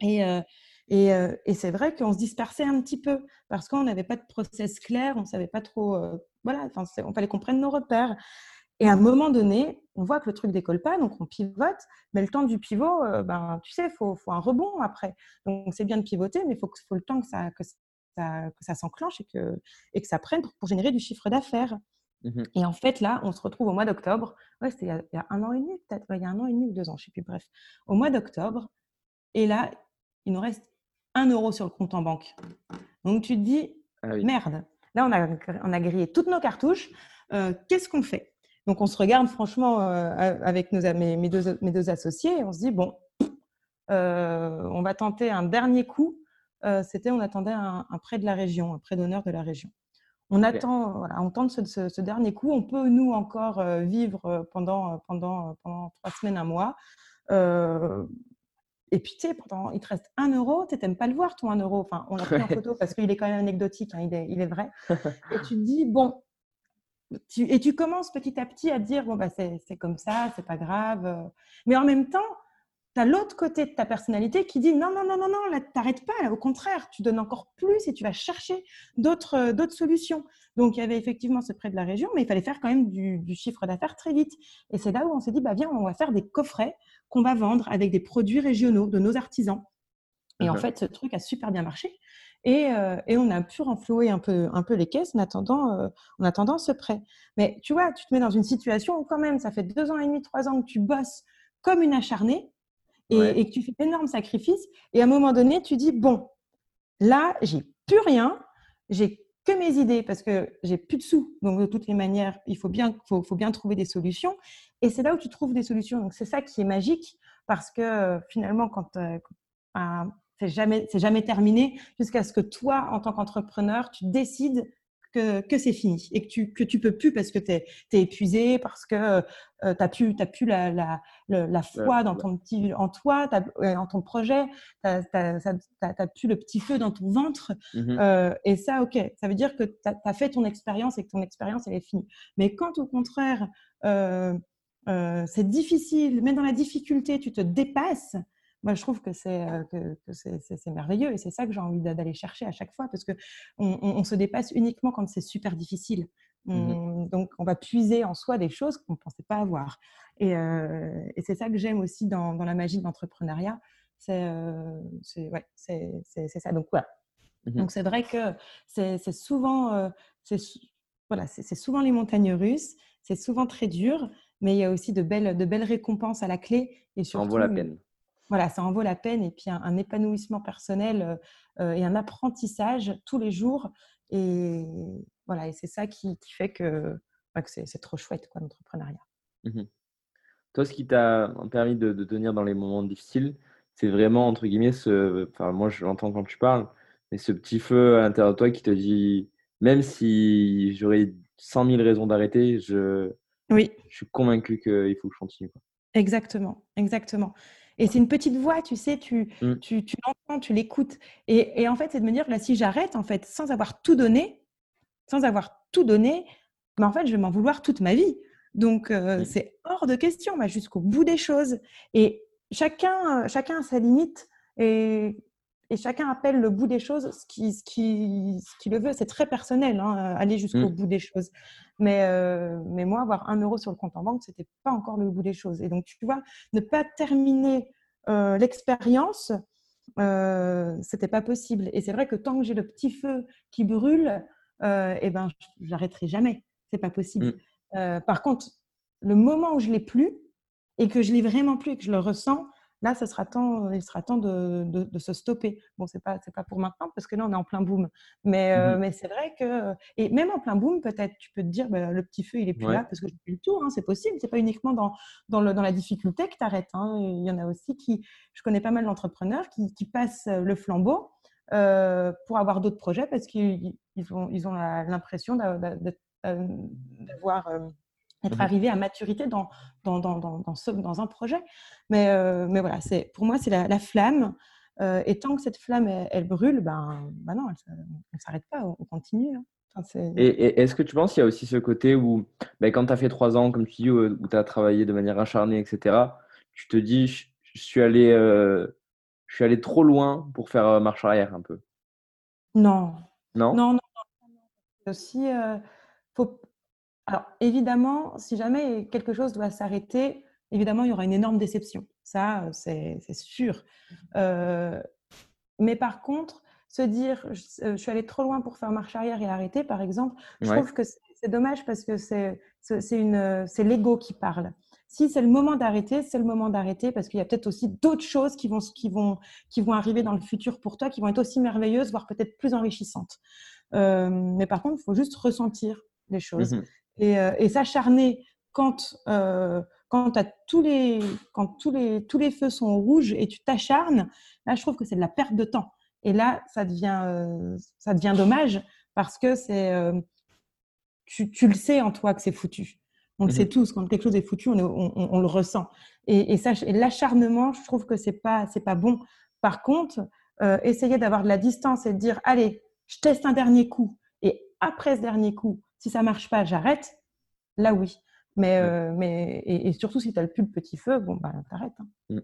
Et, euh, et, euh, et c'est vrai qu'on se dispersait un petit peu parce qu'on n'avait pas de process clair, on ne savait pas trop. Euh, voilà, enfin, on fallait qu'on prenne nos repères. Et à un moment donné, on voit que le truc décolle pas, donc on pivote. Mais le temps du pivot, ben, tu sais, il faut, faut, un rebond après. Donc c'est bien de pivoter, mais il faut, faut, le temps que ça, que ça, que ça s'enclenche et que, et que ça prenne pour, générer du chiffre d'affaires. Mmh et en fait, là, on se retrouve au mois d'octobre. Ouais, c'était il, y a un an et demi, peut-être. il y a un an et demi ou deux ans, je ne sais plus. Bref, au mois d'octobre, et là, il nous reste un euro sur le compte en banque. Donc tu te dis, ah merde, là on a, on a grillé toutes nos cartouches, euh, qu'est-ce qu'on fait? Donc on se regarde franchement euh, avec nos, mes, mes, deux, mes, deux, associés et on se dit, bon, euh, on va tenter un dernier coup. C'était, on attendait un, prêt de la région, un prêt d'honneur de la région. On attend, voilà, on tente ce, ce, dernier coup. On peut, nous, encore vivre pendant, pendant, pendant trois semaines, un mois. Et puis, tu sais, il te reste un euro, tu n'aimes pas le voir, ton un euro. Enfin, on l'a pris en photo parce qu'il est quand même anecdotique, hein, il, est, il, est, vrai. (laughs) Et tu te dis, bon, tu, et tu commences petit à petit à dire, bon, bah, c'est comme ça, c'est pas grave. Mais en même temps, tu as l'autre côté de ta personnalité qui dit, non, non, non, non, non, là, t'arrêtes pas, au contraire, tu donnes encore plus et tu vas chercher d'autres solutions. Donc, il y avait effectivement ce prêt de la région, mais il fallait faire quand même du, du chiffre d'affaires très vite. Et c'est là où on s'est dit, bah, viens, on va faire des coffrets qu'on va vendre avec des produits régionaux de nos artisans. Et en fait, ce truc a super bien marché. Et, euh, et, on a pu renflouer un peu, un peu les caisses en attendant, euh, en attendant ce prêt. Mais tu vois, tu te mets dans une situation où quand même, ça fait deux ans et demi, trois ans que tu bosses comme une acharnée et, et que tu fais d'énormes sacrifices. Et à un moment donné, tu dis, bon, là, j'ai plus rien, j'ai que mes idées parce que j'ai plus de sous. Donc, de toutes les manières, il faut bien, faut, faut bien trouver des solutions. Et c'est là où tu trouves des solutions. Donc, c'est ça qui est magique parce que euh, finalement, quand, euh, c'est jamais, c'est jamais terminé jusqu'à ce que toi, en tant qu'entrepreneur, tu décides que, c'est fini et que tu, que tu peux plus parce que tu es, épuisé, parce que euh, tu n'as plus, as plus la, la, la, foi dans ton petit, en toi, en ton projet, tu n'as plus le petit feu dans ton ventre. Mmh euh, et ça, OK, ça veut dire que tu as, fait ton expérience et que ton expérience, elle est finie. Mais quand au contraire, euh, c'est difficile, même dans la difficulté, tu te dépasses, moi, je trouve que c'est que, merveilleux et c'est ça que j'ai envie d'aller chercher à chaque fois parce que on, se dépasse uniquement quand c'est super difficile. Mmh donc, on va puiser en soi des choses qu'on ne pensait pas avoir. Et, et c'est ça que j'aime aussi dans, dans, la magie de l'entrepreneuriat. C'est ouais, ça. Donc, voilà. Mmh donc, c'est vrai que c'est souvent, c'est voilà, c'est souvent les montagnes russes, c'est souvent très dur, mais il y a aussi de belles, de belles récompenses à la clé. Et surtout, ça en vaut la peine voilà, ça en vaut la peine. Et puis un, épanouissement personnel euh, euh, et un apprentissage tous les jours. Et voilà, et c'est ça qui, fait que, bah, que c'est trop chouette, quoi, l'entrepreneuriat. Mmh Toi, ce qui t'a permis de, tenir dans les moments difficiles, c'est vraiment, entre guillemets, ce, enfin, moi je l'entends quand tu parles, mais ce petit feu à l'intérieur de toi qui te dit, même si j'aurais 100 000 raisons d'arrêter, je, oui. je suis convaincu qu'il faut que je continue. Exactement, exactement. Et c'est une petite voix, tu sais, tu, mmh. tu, tu l'entends, tu l'écoutes. Et, et, en fait, c'est de me dire, là, si j'arrête, en fait, sans avoir tout donné, sans avoir tout donné, ben, en fait, je vais m'en vouloir toute ma vie. Donc, euh, c'est hors de question, jusqu'au bout des choses. Et chacun, chacun a sa limite. Et et chacun appelle le bout des choses ce qui, ce qui, ce qui le veut. C'est très personnel, hein, aller jusqu'au mmh. bout des choses. Mais, euh, mais moi, avoir un euro sur le compte en banque, c'était pas encore le bout des choses. Et donc, tu vois, ne pas terminer euh, l'expérience euh, c'était pas possible. Et c'est vrai que tant que j'ai le petit feu qui brûle, euh, eh ben, j'arrêterai jamais. C'est pas possible. Mm. Euh, par contre, le moment où je l'ai plus et que je l'ai vraiment plus et que je le ressens, là, ça sera temps, il sera temps de, de, se stopper. Bon, c'est pas, c'est pas pour maintenant parce que là, on est en plein boom. Mais, euh, mmh mais c'est vrai que, et même en plein boom, peut-être, tu peux te dire, bah, le petit feu, il est plus là parce que j'ai plus le tour. Hein, c'est possible. C'est pas uniquement dans, dans, le, dans la difficulté que tu arrêtes. Hein. Il y en a aussi qui, je connais pas mal d'entrepreneurs qui, qui passent le flambeau. Euh, pour avoir d'autres projets parce qu'ils ont, ils ont l'impression d'avoir euh, être mmh arrivé à maturité dans, dans, dans, dans, ce, dans un projet. Mais, euh, mais voilà, pour moi, c'est la, flamme. Euh, et tant que cette flamme, elle, brûle, ben, ben non, on ne s'arrête pas, on, continue. Hein. et, est-ce que tu penses qu'il y a aussi ce côté où, ben, quand tu as fait trois ans, comme tu dis, où, tu as travaillé de manière acharnée, etc., tu te dis, je, suis, allé, euh, je suis allé trop loin pour faire marche arrière un peu? Non. Non? Non, non. non. Aussi, faut, alors, évidemment, si jamais quelque chose doit s'arrêter, évidemment, il y aura une énorme déception. Ça, euh, c'est sûr. Euh, mais par contre, se dire, euh, je, suis allé trop loin pour faire marche arrière et arrêter, par exemple, je trouve que c'est dommage parce que c'est l'ego qui parle. Si c'est le moment d'arrêter, c'est le moment d'arrêter parce qu'il y a peut-être aussi d'autres choses qui vont, qui, vont, qui vont arriver dans le futur pour toi, qui vont être aussi merveilleuses, voire peut-être plus enrichissantes. mais par contre, il faut juste ressentir les choses. Euh, et, s'acharner quand, euh, quand, tous les, quand tous, les, tous les feux sont rouges et tu t'acharnes, là, je trouve que c'est de la perte de temps. Et là, ça devient, euh, ça devient dommage parce que c'est, tu, tu, le sais en toi que c'est foutu. On le sait mmh tous, quand quelque chose est foutu, on, on, le ressent. Et, et, l'acharnement, je trouve que c'est pas, c'est pas bon. Par contre, essayer d'avoir de la distance et de dire, allez, je teste un dernier coup. Et après ce dernier coup, si ça marche pas, j'arrête. Là, oui. Mais, euh, mais et, surtout si tu as plus le petit feu, bon, bah, t'arrêtes. Hein. Mmh.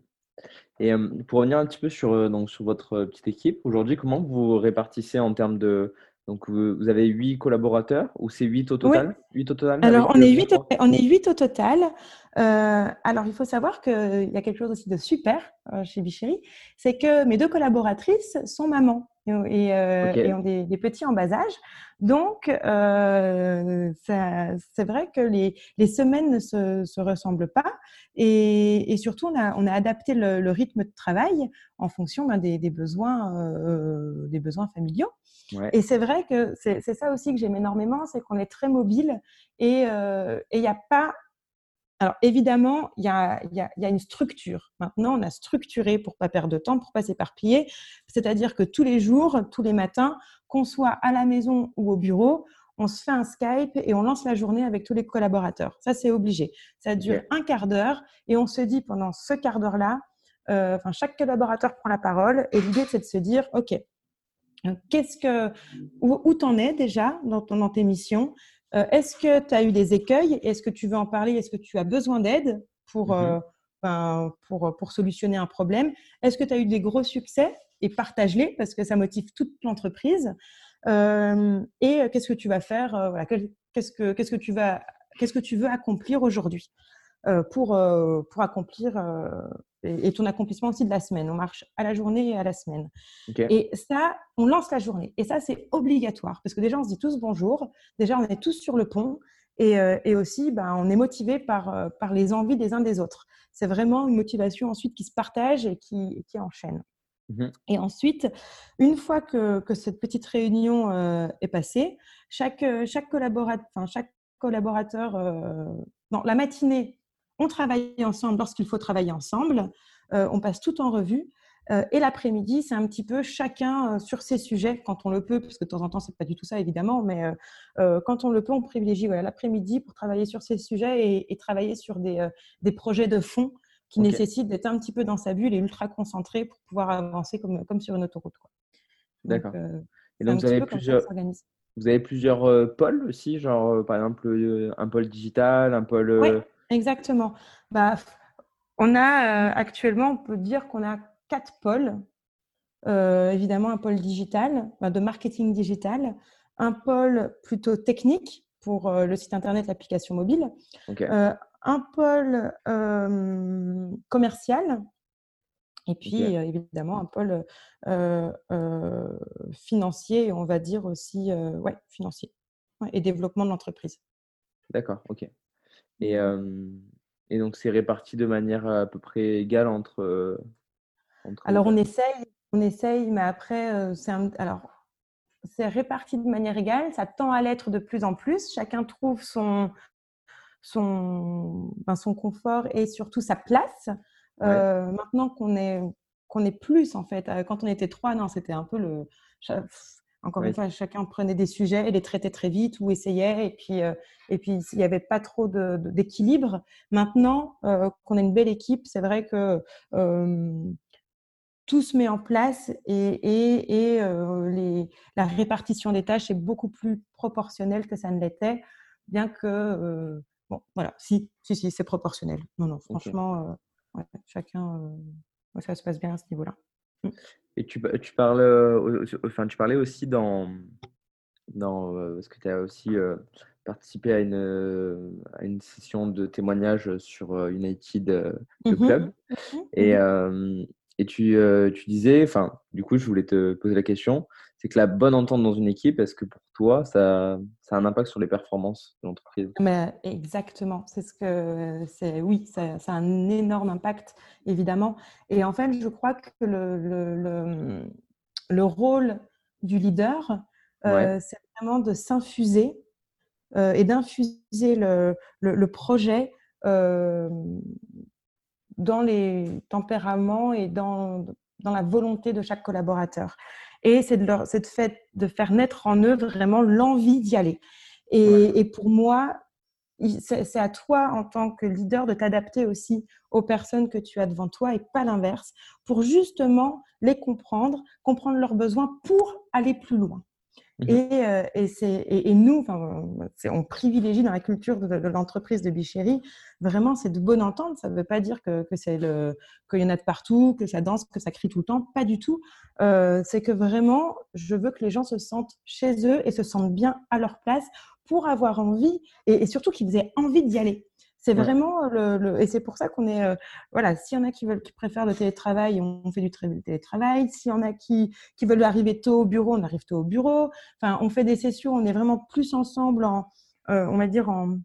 Et euh, pour revenir un petit peu sur, euh, donc, sur votre petite équipe, aujourd'hui, comment vous répartissez en termes de, donc, vous avez huit collaborateurs ou c'est huit au total? Au total Alors, on est, huit au, on est huit au total. Alors, il faut savoir qu'il y a quelque chose aussi de super chez Bichéry, c'est que mes deux collaboratrices sont mamans et, euh, ont des, petits en bas âge. Donc, c'est vrai que les, les, semaines ne se, se ressemblent pas. Et, et, surtout, on a, on a adapté le, rythme de travail en fonction ben, des, des, besoins, des besoins familiaux. Et c'est vrai que c'est ça aussi que j'aime énormément, c'est qu'on est très mobile et il n'y a pas alors évidemment, il y a, y, a, y a, une structure. Maintenant, on a structuré pour pas perdre de temps, pour pas s'éparpiller. C'est-à-dire que tous les jours, tous les matins, qu'on soit à la maison ou au bureau, on se fait un Skype et on lance la journée avec tous les collaborateurs. Ça, c'est obligé. Ça dure un quart d'heure et on se dit pendant ce quart d'heure-là, euh, enfin, chaque collaborateur prend la parole et l'idée, c'est de se dire, OK, qu'est-ce que, où t'en es déjà dans, ton, dans tes missions? Euh, est-ce que tu as eu des écueils? Est-ce que tu veux en parler? Est-ce que tu as besoin d'aide pour, mmh euh, ben, pour, pour, solutionner un problème? Est-ce que tu as eu des gros succès? Et partage-les parce que ça motive toute l'entreprise. Euh, et qu'est-ce que tu vas faire voilà, qu'est-ce, que, qu'est-ce, que tu vas, qu'est-ce que tu veux accomplir aujourd'hui pour, pour accomplir et, ton accomplissement aussi de la semaine. On marche à la journée et à la semaine. Et ça, on lance la journée. Et ça, c'est obligatoire parce que déjà, on se dit tous bonjour. Déjà, on est tous sur le pont. Et, euh, et aussi, ben, on est motivé par, euh, par les envies des uns des autres. C'est vraiment une motivation ensuite qui se partage et qui, qui enchaîne. Mmh et ensuite, une fois que, que cette petite réunion euh, est passée, chaque, chaque, collaborateur, enfin, chaque collaborateur, dans la matinée, on travaille ensemble lorsqu'il faut travailler ensemble, euh, on passe tout en revue. Euh, et l'après-midi, c'est un petit peu chacun euh, sur ses sujets quand on le peut, parce que de temps en temps, c'est pas du tout ça évidemment, mais quand on le peut, on privilégie l'après-midi pour travailler sur ses sujets et, travailler sur des, projets de fond qui nécessitent d'être un petit peu dans sa bulle et ultra concentré pour pouvoir avancer comme, comme sur une autoroute. D'accord. et donc, vous avez, plusieurs, vous avez plusieurs pôles aussi, genre par exemple un pôle digital, un pôle. Exactement. Bah, on a euh, actuellement, on peut dire qu'on a quatre pôles. Euh, évidemment, un pôle digital, bah, de marketing digital, un pôle plutôt technique pour euh, le site internet, l'application mobile, un pôle commercial Et puis, évidemment, un pôle financier, on va dire aussi, ouais, financier et développement de l'entreprise. D'accord, ok. Et, et donc, c'est réparti de manière à peu près égale entre. entre alors, on essaye, on essaye, mais après, c'est alors c'est réparti de manière égale. Ça tend à l'être de plus en plus. Chacun trouve son, son, ben, son confort et surtout sa place. Euh, maintenant qu'on est, qu'on est plus, en fait, euh, quand on était trois, non, c'était un peu le. Encore une fois, chacun prenait des sujets et les traitait très vite ou essayait. Et puis, euh, et puis il n'y avait pas trop d'équilibre. Maintenant qu'on a une belle équipe, c'est vrai que tout se met en place et, et, et les, la répartition des tâches est beaucoup plus proportionnelle que ça ne l'était, bien que, bon, voilà, si, si, si c'est proportionnel. Non, non, franchement, chacun, euh, ça se passe bien à ce niveau-là. Mmh. Et tu, tu, parles, enfin, tu parlais aussi dans, dans euh, parce que tu as aussi euh, participé à une, à une session de témoignage sur United, le mmh club. Mmh et, et tu, tu disais, enfin, du coup, je voulais te poser la question, c'est que la bonne entente dans une équipe, est-ce que pour toi, ça, ça, a un impact sur les performances de l'entreprise? Mais Exactement. C'est ce que c'est. Oui, ça, ça, a un énorme impact, évidemment. Et en fait, je crois que le, le, le, rôle du leader, c'est vraiment de s'infuser et d'infuser le, le, projet dans les tempéraments et dans, dans la volonté de chaque collaborateur. Et c'est de, leur, de, fait, de faire naître en eux vraiment l'envie d'y aller. Et, et, pour moi, c'est à toi en tant que leader de t'adapter aussi aux personnes que tu as devant toi et pas l'inverse, pour justement les comprendre, comprendre leurs besoins pour aller plus loin. Et, euh, et, et, nous, on privilégie dans la culture de, l'entreprise de Bichéry vraiment c'est de bonne entente. Ça ne veut pas dire que, que c'est le qu'il y en a de partout, que ça danse, que ça crie tout le temps. Pas du tout. Euh, c'est que vraiment, je veux que les gens se sentent chez eux et se sentent bien à leur place pour avoir envie et, surtout qu'ils aient envie d'y aller. C'est vraiment le, et c'est pour ça qu'on est euh, voilà. S'il y en a qui veulent, qui préfèrent le télétravail, on fait du télétravail. S'il y en a qui qui veulent arriver tôt au bureau, on arrive tôt au bureau. Enfin, on fait des sessions, on est vraiment plus ensemble en, euh, on va dire en,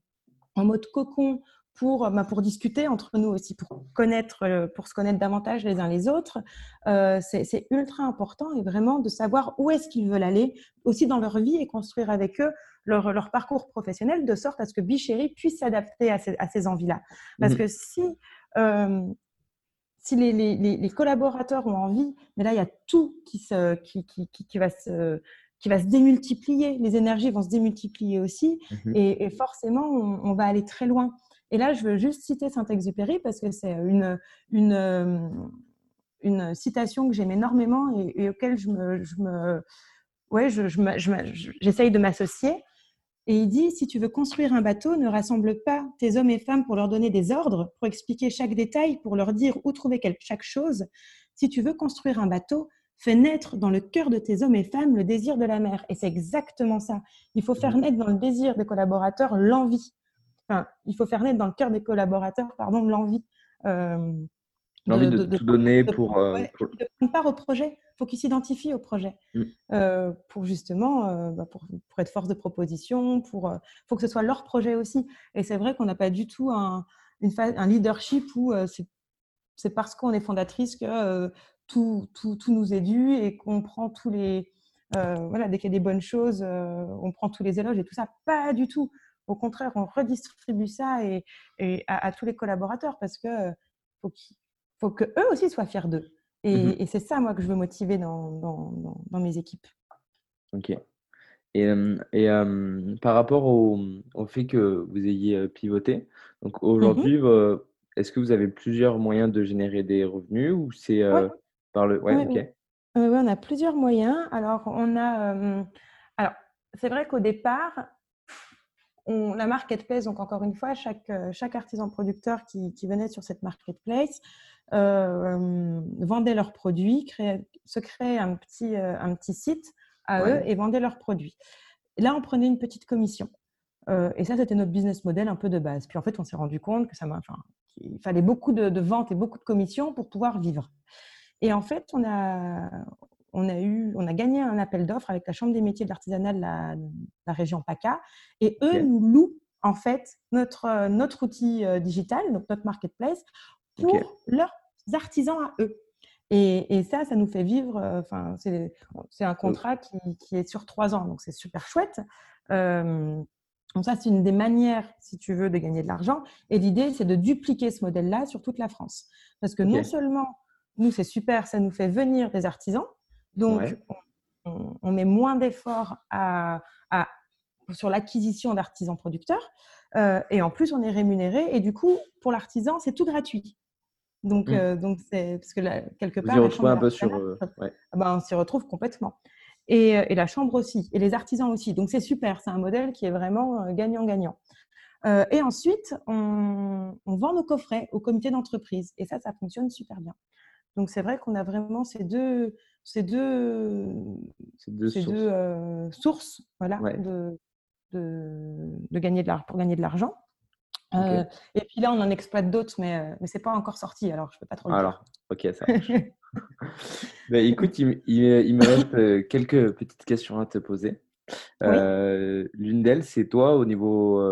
en mode cocon pour, bah, pour discuter entre nous aussi, pour connaître, euh, pour se connaître davantage les uns les autres. Euh, c'est ultra important et vraiment de savoir où est-ce qu'ils veulent aller aussi dans leur vie et construire avec eux leur, leur parcours professionnel de sorte à ce que Bichéri puisse s'adapter à ces, envies-là. Parce mmh que si, euh, si les, les, les, collaborateurs ont envie, mais là, il y a tout qui, se, qui, qui, qui, va se qui va se démultiplier, les énergies vont se démultiplier aussi, mmh et, et, forcément, on, on, va aller très loin. Et là, je veux juste citer Saint-Exupéry parce que c'est une, une, une citation que j'aime énormément et, et, auquel je me, je me, ouais, je, j'essaye de m'associer. Et il dit, si tu veux construire un bateau, ne rassemble pas tes hommes et femmes pour leur donner des ordres, pour expliquer chaque détail, pour leur dire où trouver chaque chose. Si tu veux construire un bateau, fais naître dans le cœur de tes hommes et femmes le désir de la mer. Et c'est exactement ça. Il faut faire mmh. naître dans le désir des collaborateurs l'envie. Enfin, il faut faire naître dans le cœur des collaborateurs, pardon, l'envie. Euh, l'envie de, tout donner pour, euh, De prendre part au projet. Il faut qu'ils s'identifient au projet. Mm. Euh, pour justement, bah, pour, pour, être force de proposition, pour faut que ce soit leur projet aussi. Et c'est vrai qu'on n'a pas du tout un, une un leadership où c'est parce qu'on est fondatrice que tout, tout, tout, nous est dû et qu'on prend tous les. voilà, dès qu'il y a des bonnes choses, on prend tous les éloges et tout ça. Pas du tout. Au contraire, on redistribue ça et, à, tous les collaborateurs parce que faut, faut que eux aussi soient fiers d'eux. Et, mmh c'est ça, moi, que je veux motiver dans, dans, mes équipes. Ok. Et, et par rapport au, fait que vous ayez pivoté, donc mmh aujourd'hui, est-ce que vous avez plusieurs moyens de générer des revenus ou c'est par le. Ouais, ok. on a plusieurs moyens. Alors, on a. alors, c'est vrai qu'au départ, la marketplace, donc encore une fois, chaque, euh, chaque artisan producteur qui, venait sur cette marketplace euh, vendait leurs produits, se créait un petit, euh, un petit site à eux et vendait leurs produits. là, on prenait une petite commission. et ça, c'était notre business model un peu de base. Puis en fait, on s'est rendu compte que ça enfin, il fallait beaucoup de, ventes et beaucoup de commissions pour pouvoir vivre. Et en fait, on a, on a, eu, on a gagné un appel d'offres avec la Chambre des métiers de l'artisanat de la, région PACA. Et eux nous louent en fait notre, notre outil euh, digital, donc notre marketplace, pour leurs artisans à eux. Et, ça, ça nous fait vivre. Euh, enfin, c'est un contrat qui, est sur trois ans, donc c'est super chouette. Euh, donc ça, c'est une des manières, si tu veux, de gagner de l'argent. Et l'idée, c'est de dupliquer ce modèle-là sur toute la France. Parce que non seulement, nous, c'est super, ça nous fait venir des artisans. Donc, on, met moins d'efforts à, sur l'acquisition d'artisans producteurs. Euh, et en plus, on est rémunéré. Et du coup, pour l'artisan, c'est tout gratuit. Donc, mmh. euh, donc c'est parce que quelque part, un peu sur, euh, ah ben, on s'y retrouve complètement. Et, et, la chambre aussi, et les artisans aussi. Donc c'est super, c'est un modèle qui est vraiment gagnant-gagnant. et ensuite, on, on, vend nos coffrets au comité d'entreprise, et ça, ça fonctionne super bien. Donc c'est vrai qu'on a vraiment ces deux, ces deux, ces deux, ces sources, deux, sources voilà, de, de, de, gagner de pour gagner de l'argent. Euh, et puis là, on en exploite d'autres, mais, euh, mais ce n'est pas encore sorti, alors je ne peux pas trop le Alors, ok, ça marche. (laughs) (laughs) Ben, écoute, il, il, me reste euh, quelques petites questions à te poser. L'une d'elles, c'est toi, au niveau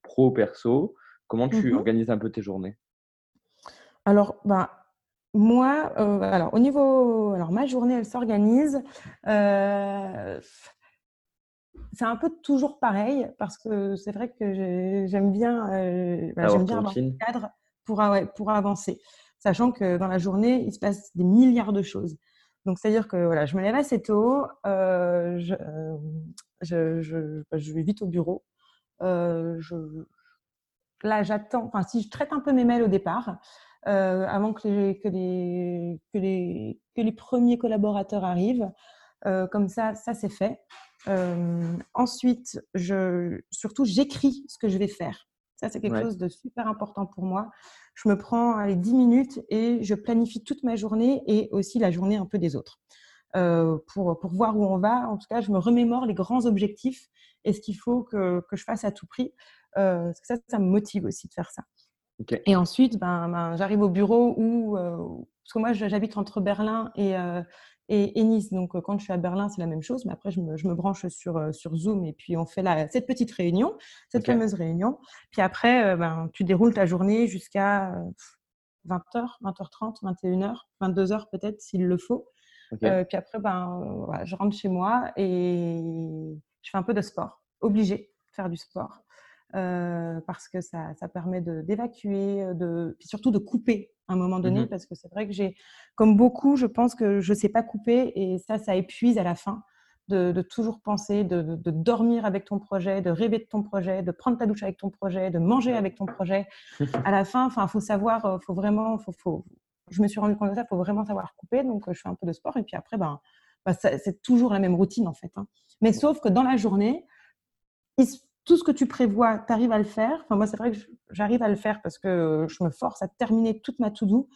pro-perso, comment tu mmh organises un peu tes journées? Alors, ben, moi, alors, au niveau. Alors, ma journée, elle s'organise c'est un peu toujours pareil parce que c'est vrai que j'aime bien, euh, j'aime bien avoir un cadre pour, pour avancer, sachant que dans la journée, il se passe des milliards de choses. Donc, c'est-à-dire que voilà, je me lève assez tôt, euh, je, euh, je, je, bah, je, vais vite au bureau. Euh, je, là, j'attends, enfin, si je traite un peu mes mails au départ, euh, avant que les, que, les, que, les, que les premiers collaborateurs arrivent, comme ça, ça c'est fait. Euh, ensuite, je, surtout, j'écris ce que je vais faire. Ça, c'est quelque chose de super important pour moi. Je me prends les 10 minutes et je planifie toute ma journée et aussi la journée un peu des autres. Euh, pour, pour voir où on va. En tout cas, je me remémore les grands objectifs et ce qu'il faut que, que, je fasse à tout prix. Euh, parce que ça, ça me motive aussi de faire ça. Et ensuite, ben, ben j'arrive au bureau où, euh, parce que moi, j'habite entre Berlin et, euh, et, Nice. Donc, euh, quand je suis à Berlin, c'est la même chose. Mais après, je me, je me branche sur, sur Zoom et puis on fait la, cette petite réunion, cette fameuse réunion. Puis après, ben, tu déroules ta journée jusqu'à 20h, 20h30, 21h, 22h peut-être s'il le faut. puis après, ben, je rentre chez moi et je fais un peu de sport. Obligé de faire du sport. Parce que ça, ça permet d'évacuer, de, puis surtout de couper à un moment donné, mmh parce que c'est vrai que j'ai, comme beaucoup, je pense que je ne sais pas couper et ça, ça épuise à la fin de, toujours penser, de, dormir avec ton projet, de rêver de ton projet, de prendre ta douche avec ton projet, de manger avec ton projet. (laughs) À la fin, il faut savoir, euh, faut vraiment, faut, faut, je me suis rendu compte de ça, il faut vraiment savoir couper. Donc, euh, je fais un peu de sport et puis après, ben, ben c'est toujours la même routine en fait. Hein. Mais sauf que dans la journée, il se tout ce que tu prévois, tu arrives à le faire. Enfin, moi, c'est vrai que j'arrive à le faire parce que je me force à terminer toute ma to-do.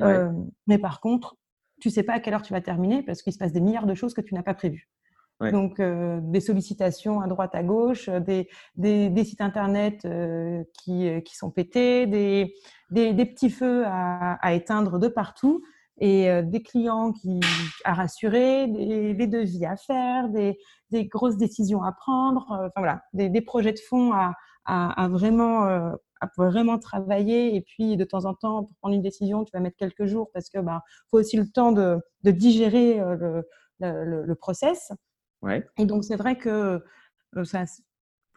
Euh, mais par contre, tu sais pas à quelle heure tu vas terminer parce qu'il se passe des milliards de choses que tu n'as pas prévues. Donc, euh, des sollicitations à droite, à gauche, des, des, sites internet euh, qui, qui, sont pétés, des, des petits feux à, à, éteindre de partout et des clients qui, à rassurer, des, des, devis à faire, des, des grosses décisions à prendre, enfin voilà, des, des projets de fonds à, à, à vraiment à vraiment travailler et puis de temps en temps pour prendre une décision tu vas mettre quelques jours parce que bah faut aussi le temps de, de digérer le, le, le, process ouais. et donc c'est vrai que ça,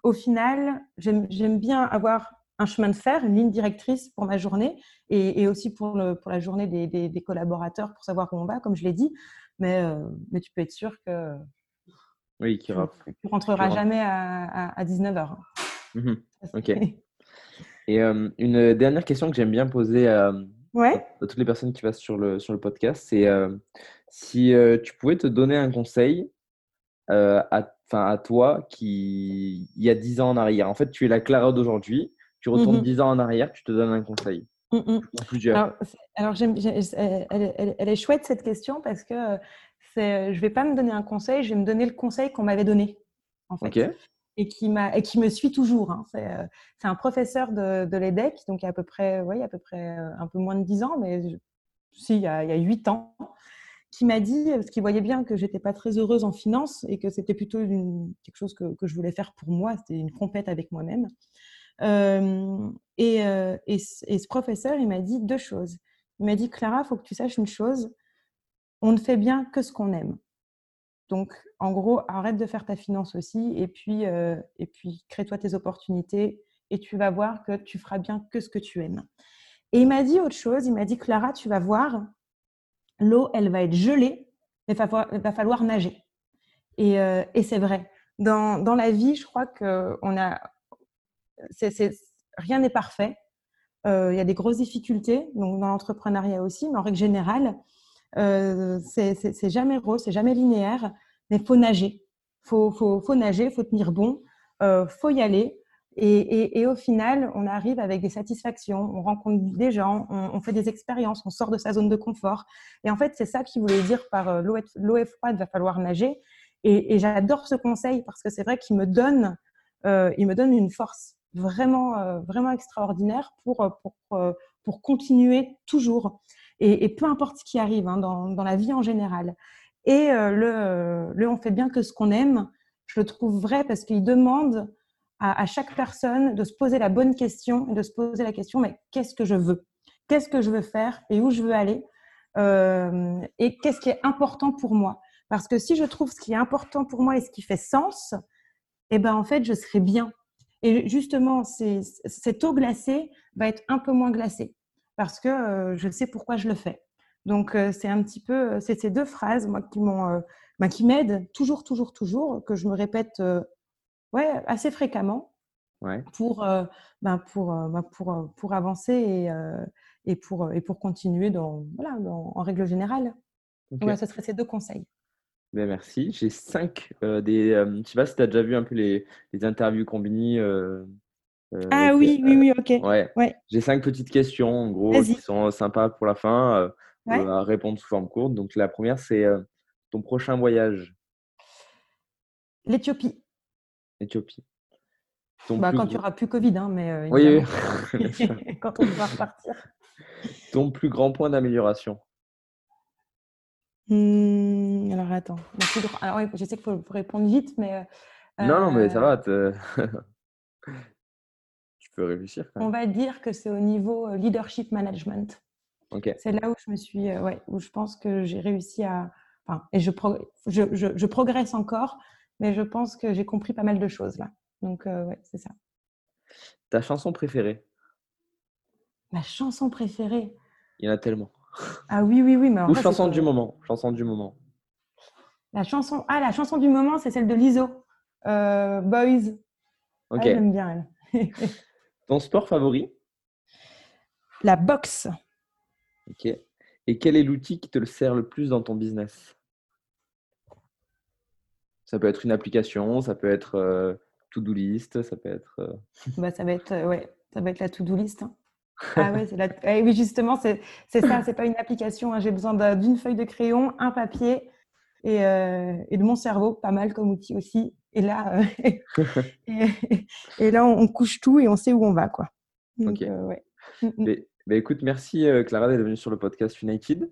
au final j'aime bien avoir un chemin de fer, une ligne directrice pour ma journée et, aussi pour, le, pour la journée des, des, collaborateurs pour savoir où on va, comme je l'ai dit. Mais, euh, mais tu peux être sûr que oui, tu ne rentreras jamais à, à, 19h. Mmh ok. (laughs) Et euh, une dernière question que j'aime bien poser à, ouais. à, toutes les personnes qui passent sur le, sur le podcast, c'est euh, si tu pouvais te donner un conseil à, à toi qui, il y a 10 ans en arrière. En fait, tu es la Clara d'aujourd'hui tu retournes mmh dix ans en arrière, tu te donnes un conseil. Mmh alors, alors elle, elle, est chouette cette question parce que c'est, je ne vais pas me donner un conseil, je vais me donner le conseil qu'on m'avait donné. En fait. et qui, et qui me suit toujours. Hein. C'est, c'est un professeur de, de l'EDEC, donc il y a à peu près, ouais, à peu près un peu moins de 10 ans, mais si, il y a, il y a 8 ans, qui m'a dit, parce qu'il voyait bien que j'étais pas très heureuse en finance et que c'était plutôt une, quelque chose que, que, je voulais faire pour moi, c'était une compète avec moi-même. Et, et, ce professeur, il m'a dit deux choses. Il m'a dit, Clara, il faut que tu saches une chose, on ne fait bien que ce qu'on aime. Donc, en gros, arrête de faire ta finance aussi et puis, puis crée-toi tes opportunités et tu vas voir que tu feras bien que ce que tu aimes. Et il m'a dit autre chose, il m'a dit, Clara, tu vas voir, l'eau, elle va être gelée, mais il va falloir nager. Et, et c'est vrai. Dans, dans, la vie, je crois qu'on a, rien n'est parfait. Euh, il y a des grosses difficultés, donc dans l'entrepreneuriat aussi, mais en règle générale, euh, c'est jamais rose, c'est jamais linéaire, mais faut nager. Faut, faut, faut, nager, faut tenir bon, euh, faut y aller. Et, au final, on arrive avec des satisfactions, on rencontre des gens, on, fait des expériences, on sort de sa zone de confort. Et en fait, c'est ça qu'il voulait dire par euh, l'eau est froide, va falloir nager. Et, j'adore ce conseil parce que c'est vrai qu'il me donne, il me donne une force vraiment, euh, vraiment extraordinaire pour, euh, pour, euh, pour continuer toujours. Et, peu importe ce qui arrive hein, dans, dans, la vie en général. Et le, le on fait bien que ce qu'on aime, je le trouve vrai parce qu'il demande à, chaque personne de se poser la bonne question et de se poser la question, mais qu'est-ce que je veux? Qu'est-ce que je veux faire? Et où je veux aller? Et qu'est-ce qui est important pour moi? Parce que si je trouve ce qui est important pour moi et ce qui fait sens, eh ben en fait, je serai bien. Et justement, cette eau glacée va être un peu moins glacée parce que euh, je sais pourquoi je le fais. Donc, euh, c'est un petit peu, euh, c'est ces deux phrases moi, qui m'ont, bah, qui m'aident toujours, toujours, toujours, que je me répète ouais, assez fréquemment ouais. pour, bah, pour, bah, pour, pour avancer et, et, pour, et pour continuer dans, voilà, dans, en règle générale. Okay. Ce seraient ces deux conseils. Ben merci. J'ai cinq euh, des. Euh, je sais pas si tu as déjà vu un peu les, les interviews Combini. Euh, ah oui, oui, oui, ok. Ouais. ouais. J'ai cinq petites questions, en gros, qui sont sympas pour la fin, ouais. à répondre sous forme courte. Donc, la première, c'est ton prochain voyage L'Éthiopie. Éthiopie. Bah, quand il n'y aura plus Covid, hein, mais. oui, oui. (laughs) (laughs) quand on pourra repartir. Ton plus grand point d'amélioration Mmh, alors attends. Alors, je sais qu'il faut, répondre vite, mais. Euh, non, non, mais ça va. Te... (laughs) tu peux réfléchir. On va dire que c'est au niveau euh, leadership management. Okay. C'est là où je me suis, euh, ouais, où je pense que j'ai réussi à. Enfin, et je, prog... je, je, je, progresse encore, mais je pense que j'ai compris pas mal de choses là. Donc, euh, ouais, c'est ça. Ta chanson préférée? Ma chanson préférée? Il y en a tellement. Ah oui, oui, oui. Mais Ou chanson du moment. Chanson du moment. La chanson, ah, la chanson du moment, c'est celle de Liso. Euh, Boys. Ok. Ah, J'aime bien elle. (laughs) Ton sport favori? La boxe. Ok. Et quel est l'outil qui te le sert le plus dans ton business? Ça peut être une application, ça peut être euh, to-do list, ça peut être. Euh... (laughs) Bah, ça va être, ouais, ça va être la to-do list. Hein. Ah ouais, la... eh oui, justement, c'est ça, c'est pas une application. Hein. J'ai besoin d'une feuille de crayon, un papier et, euh, et, de mon cerveau, pas mal comme outil aussi. Et là, euh, (laughs) et, et, là, on couche tout et on sait où on va, quoi. Donc, ok. Euh, ouais. mais, mais, écoute, merci Clara d'être venue sur le podcast United.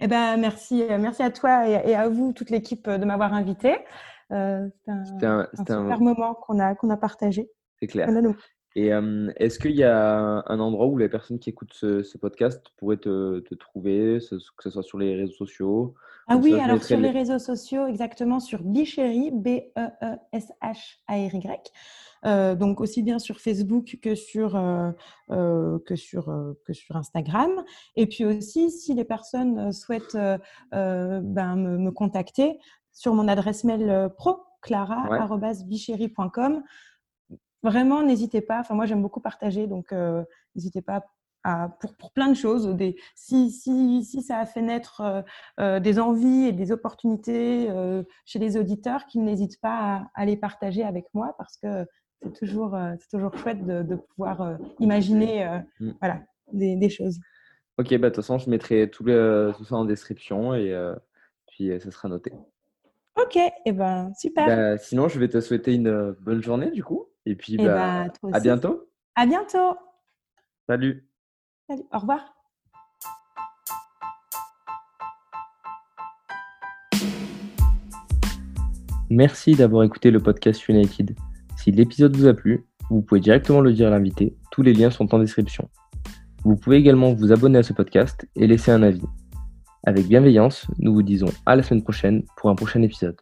Eh ben, merci, merci à toi et, à vous, toute l'équipe, de m'avoir invité. C'était un, un, un, super un... moment qu'on a, qu'on a partagé. C'est clair. Et euh, est-ce qu'il y a un endroit où les personnes qui écoutent ce, ce podcast pourraient te, te trouver, ce, que ce soit sur les réseaux sociaux? Ah oui, alors sur les... les réseaux sociaux, exactement sur Bichery, B-E-E-S-H-A-R-Y. Euh, donc aussi bien sur Facebook que sur, euh, euh, que, sur, que sur Instagram. Et puis aussi, si les personnes souhaitent ben, me, me, contacter sur mon adresse mail pro, clara.bichery.com. Ouais vraiment, n'hésitez pas. Enfin, moi, j'aime beaucoup partager, donc euh, n'hésitez pas à, pour, pour, plein de choses. Des, si, si, si ça a fait naître euh, euh, des envies et des opportunités euh, chez les auditeurs, qu'ils n'hésitent pas à, à, les partager avec moi parce que c'est toujours, c'est toujours chouette de, de pouvoir imaginer mmh. voilà, des, des, choses. Ok, bah, de toute façon, je mettrai tout, le, tout ça en description et puis ça sera noté. Ok, et eh ben super. Bah, sinon, je vais te souhaiter une bonne journée du coup. Et puis, Eh bah, toi à bientôt. À bientôt. Salut. Salut. Au revoir. Merci d'avoir écouté le podcast United. Si l'épisode vous a plu, vous pouvez directement le dire à l'invité. Tous les liens sont en description. Vous pouvez également vous abonner à ce podcast et laisser un avis. Avec bienveillance, nous vous disons à la semaine prochaine pour un prochain épisode.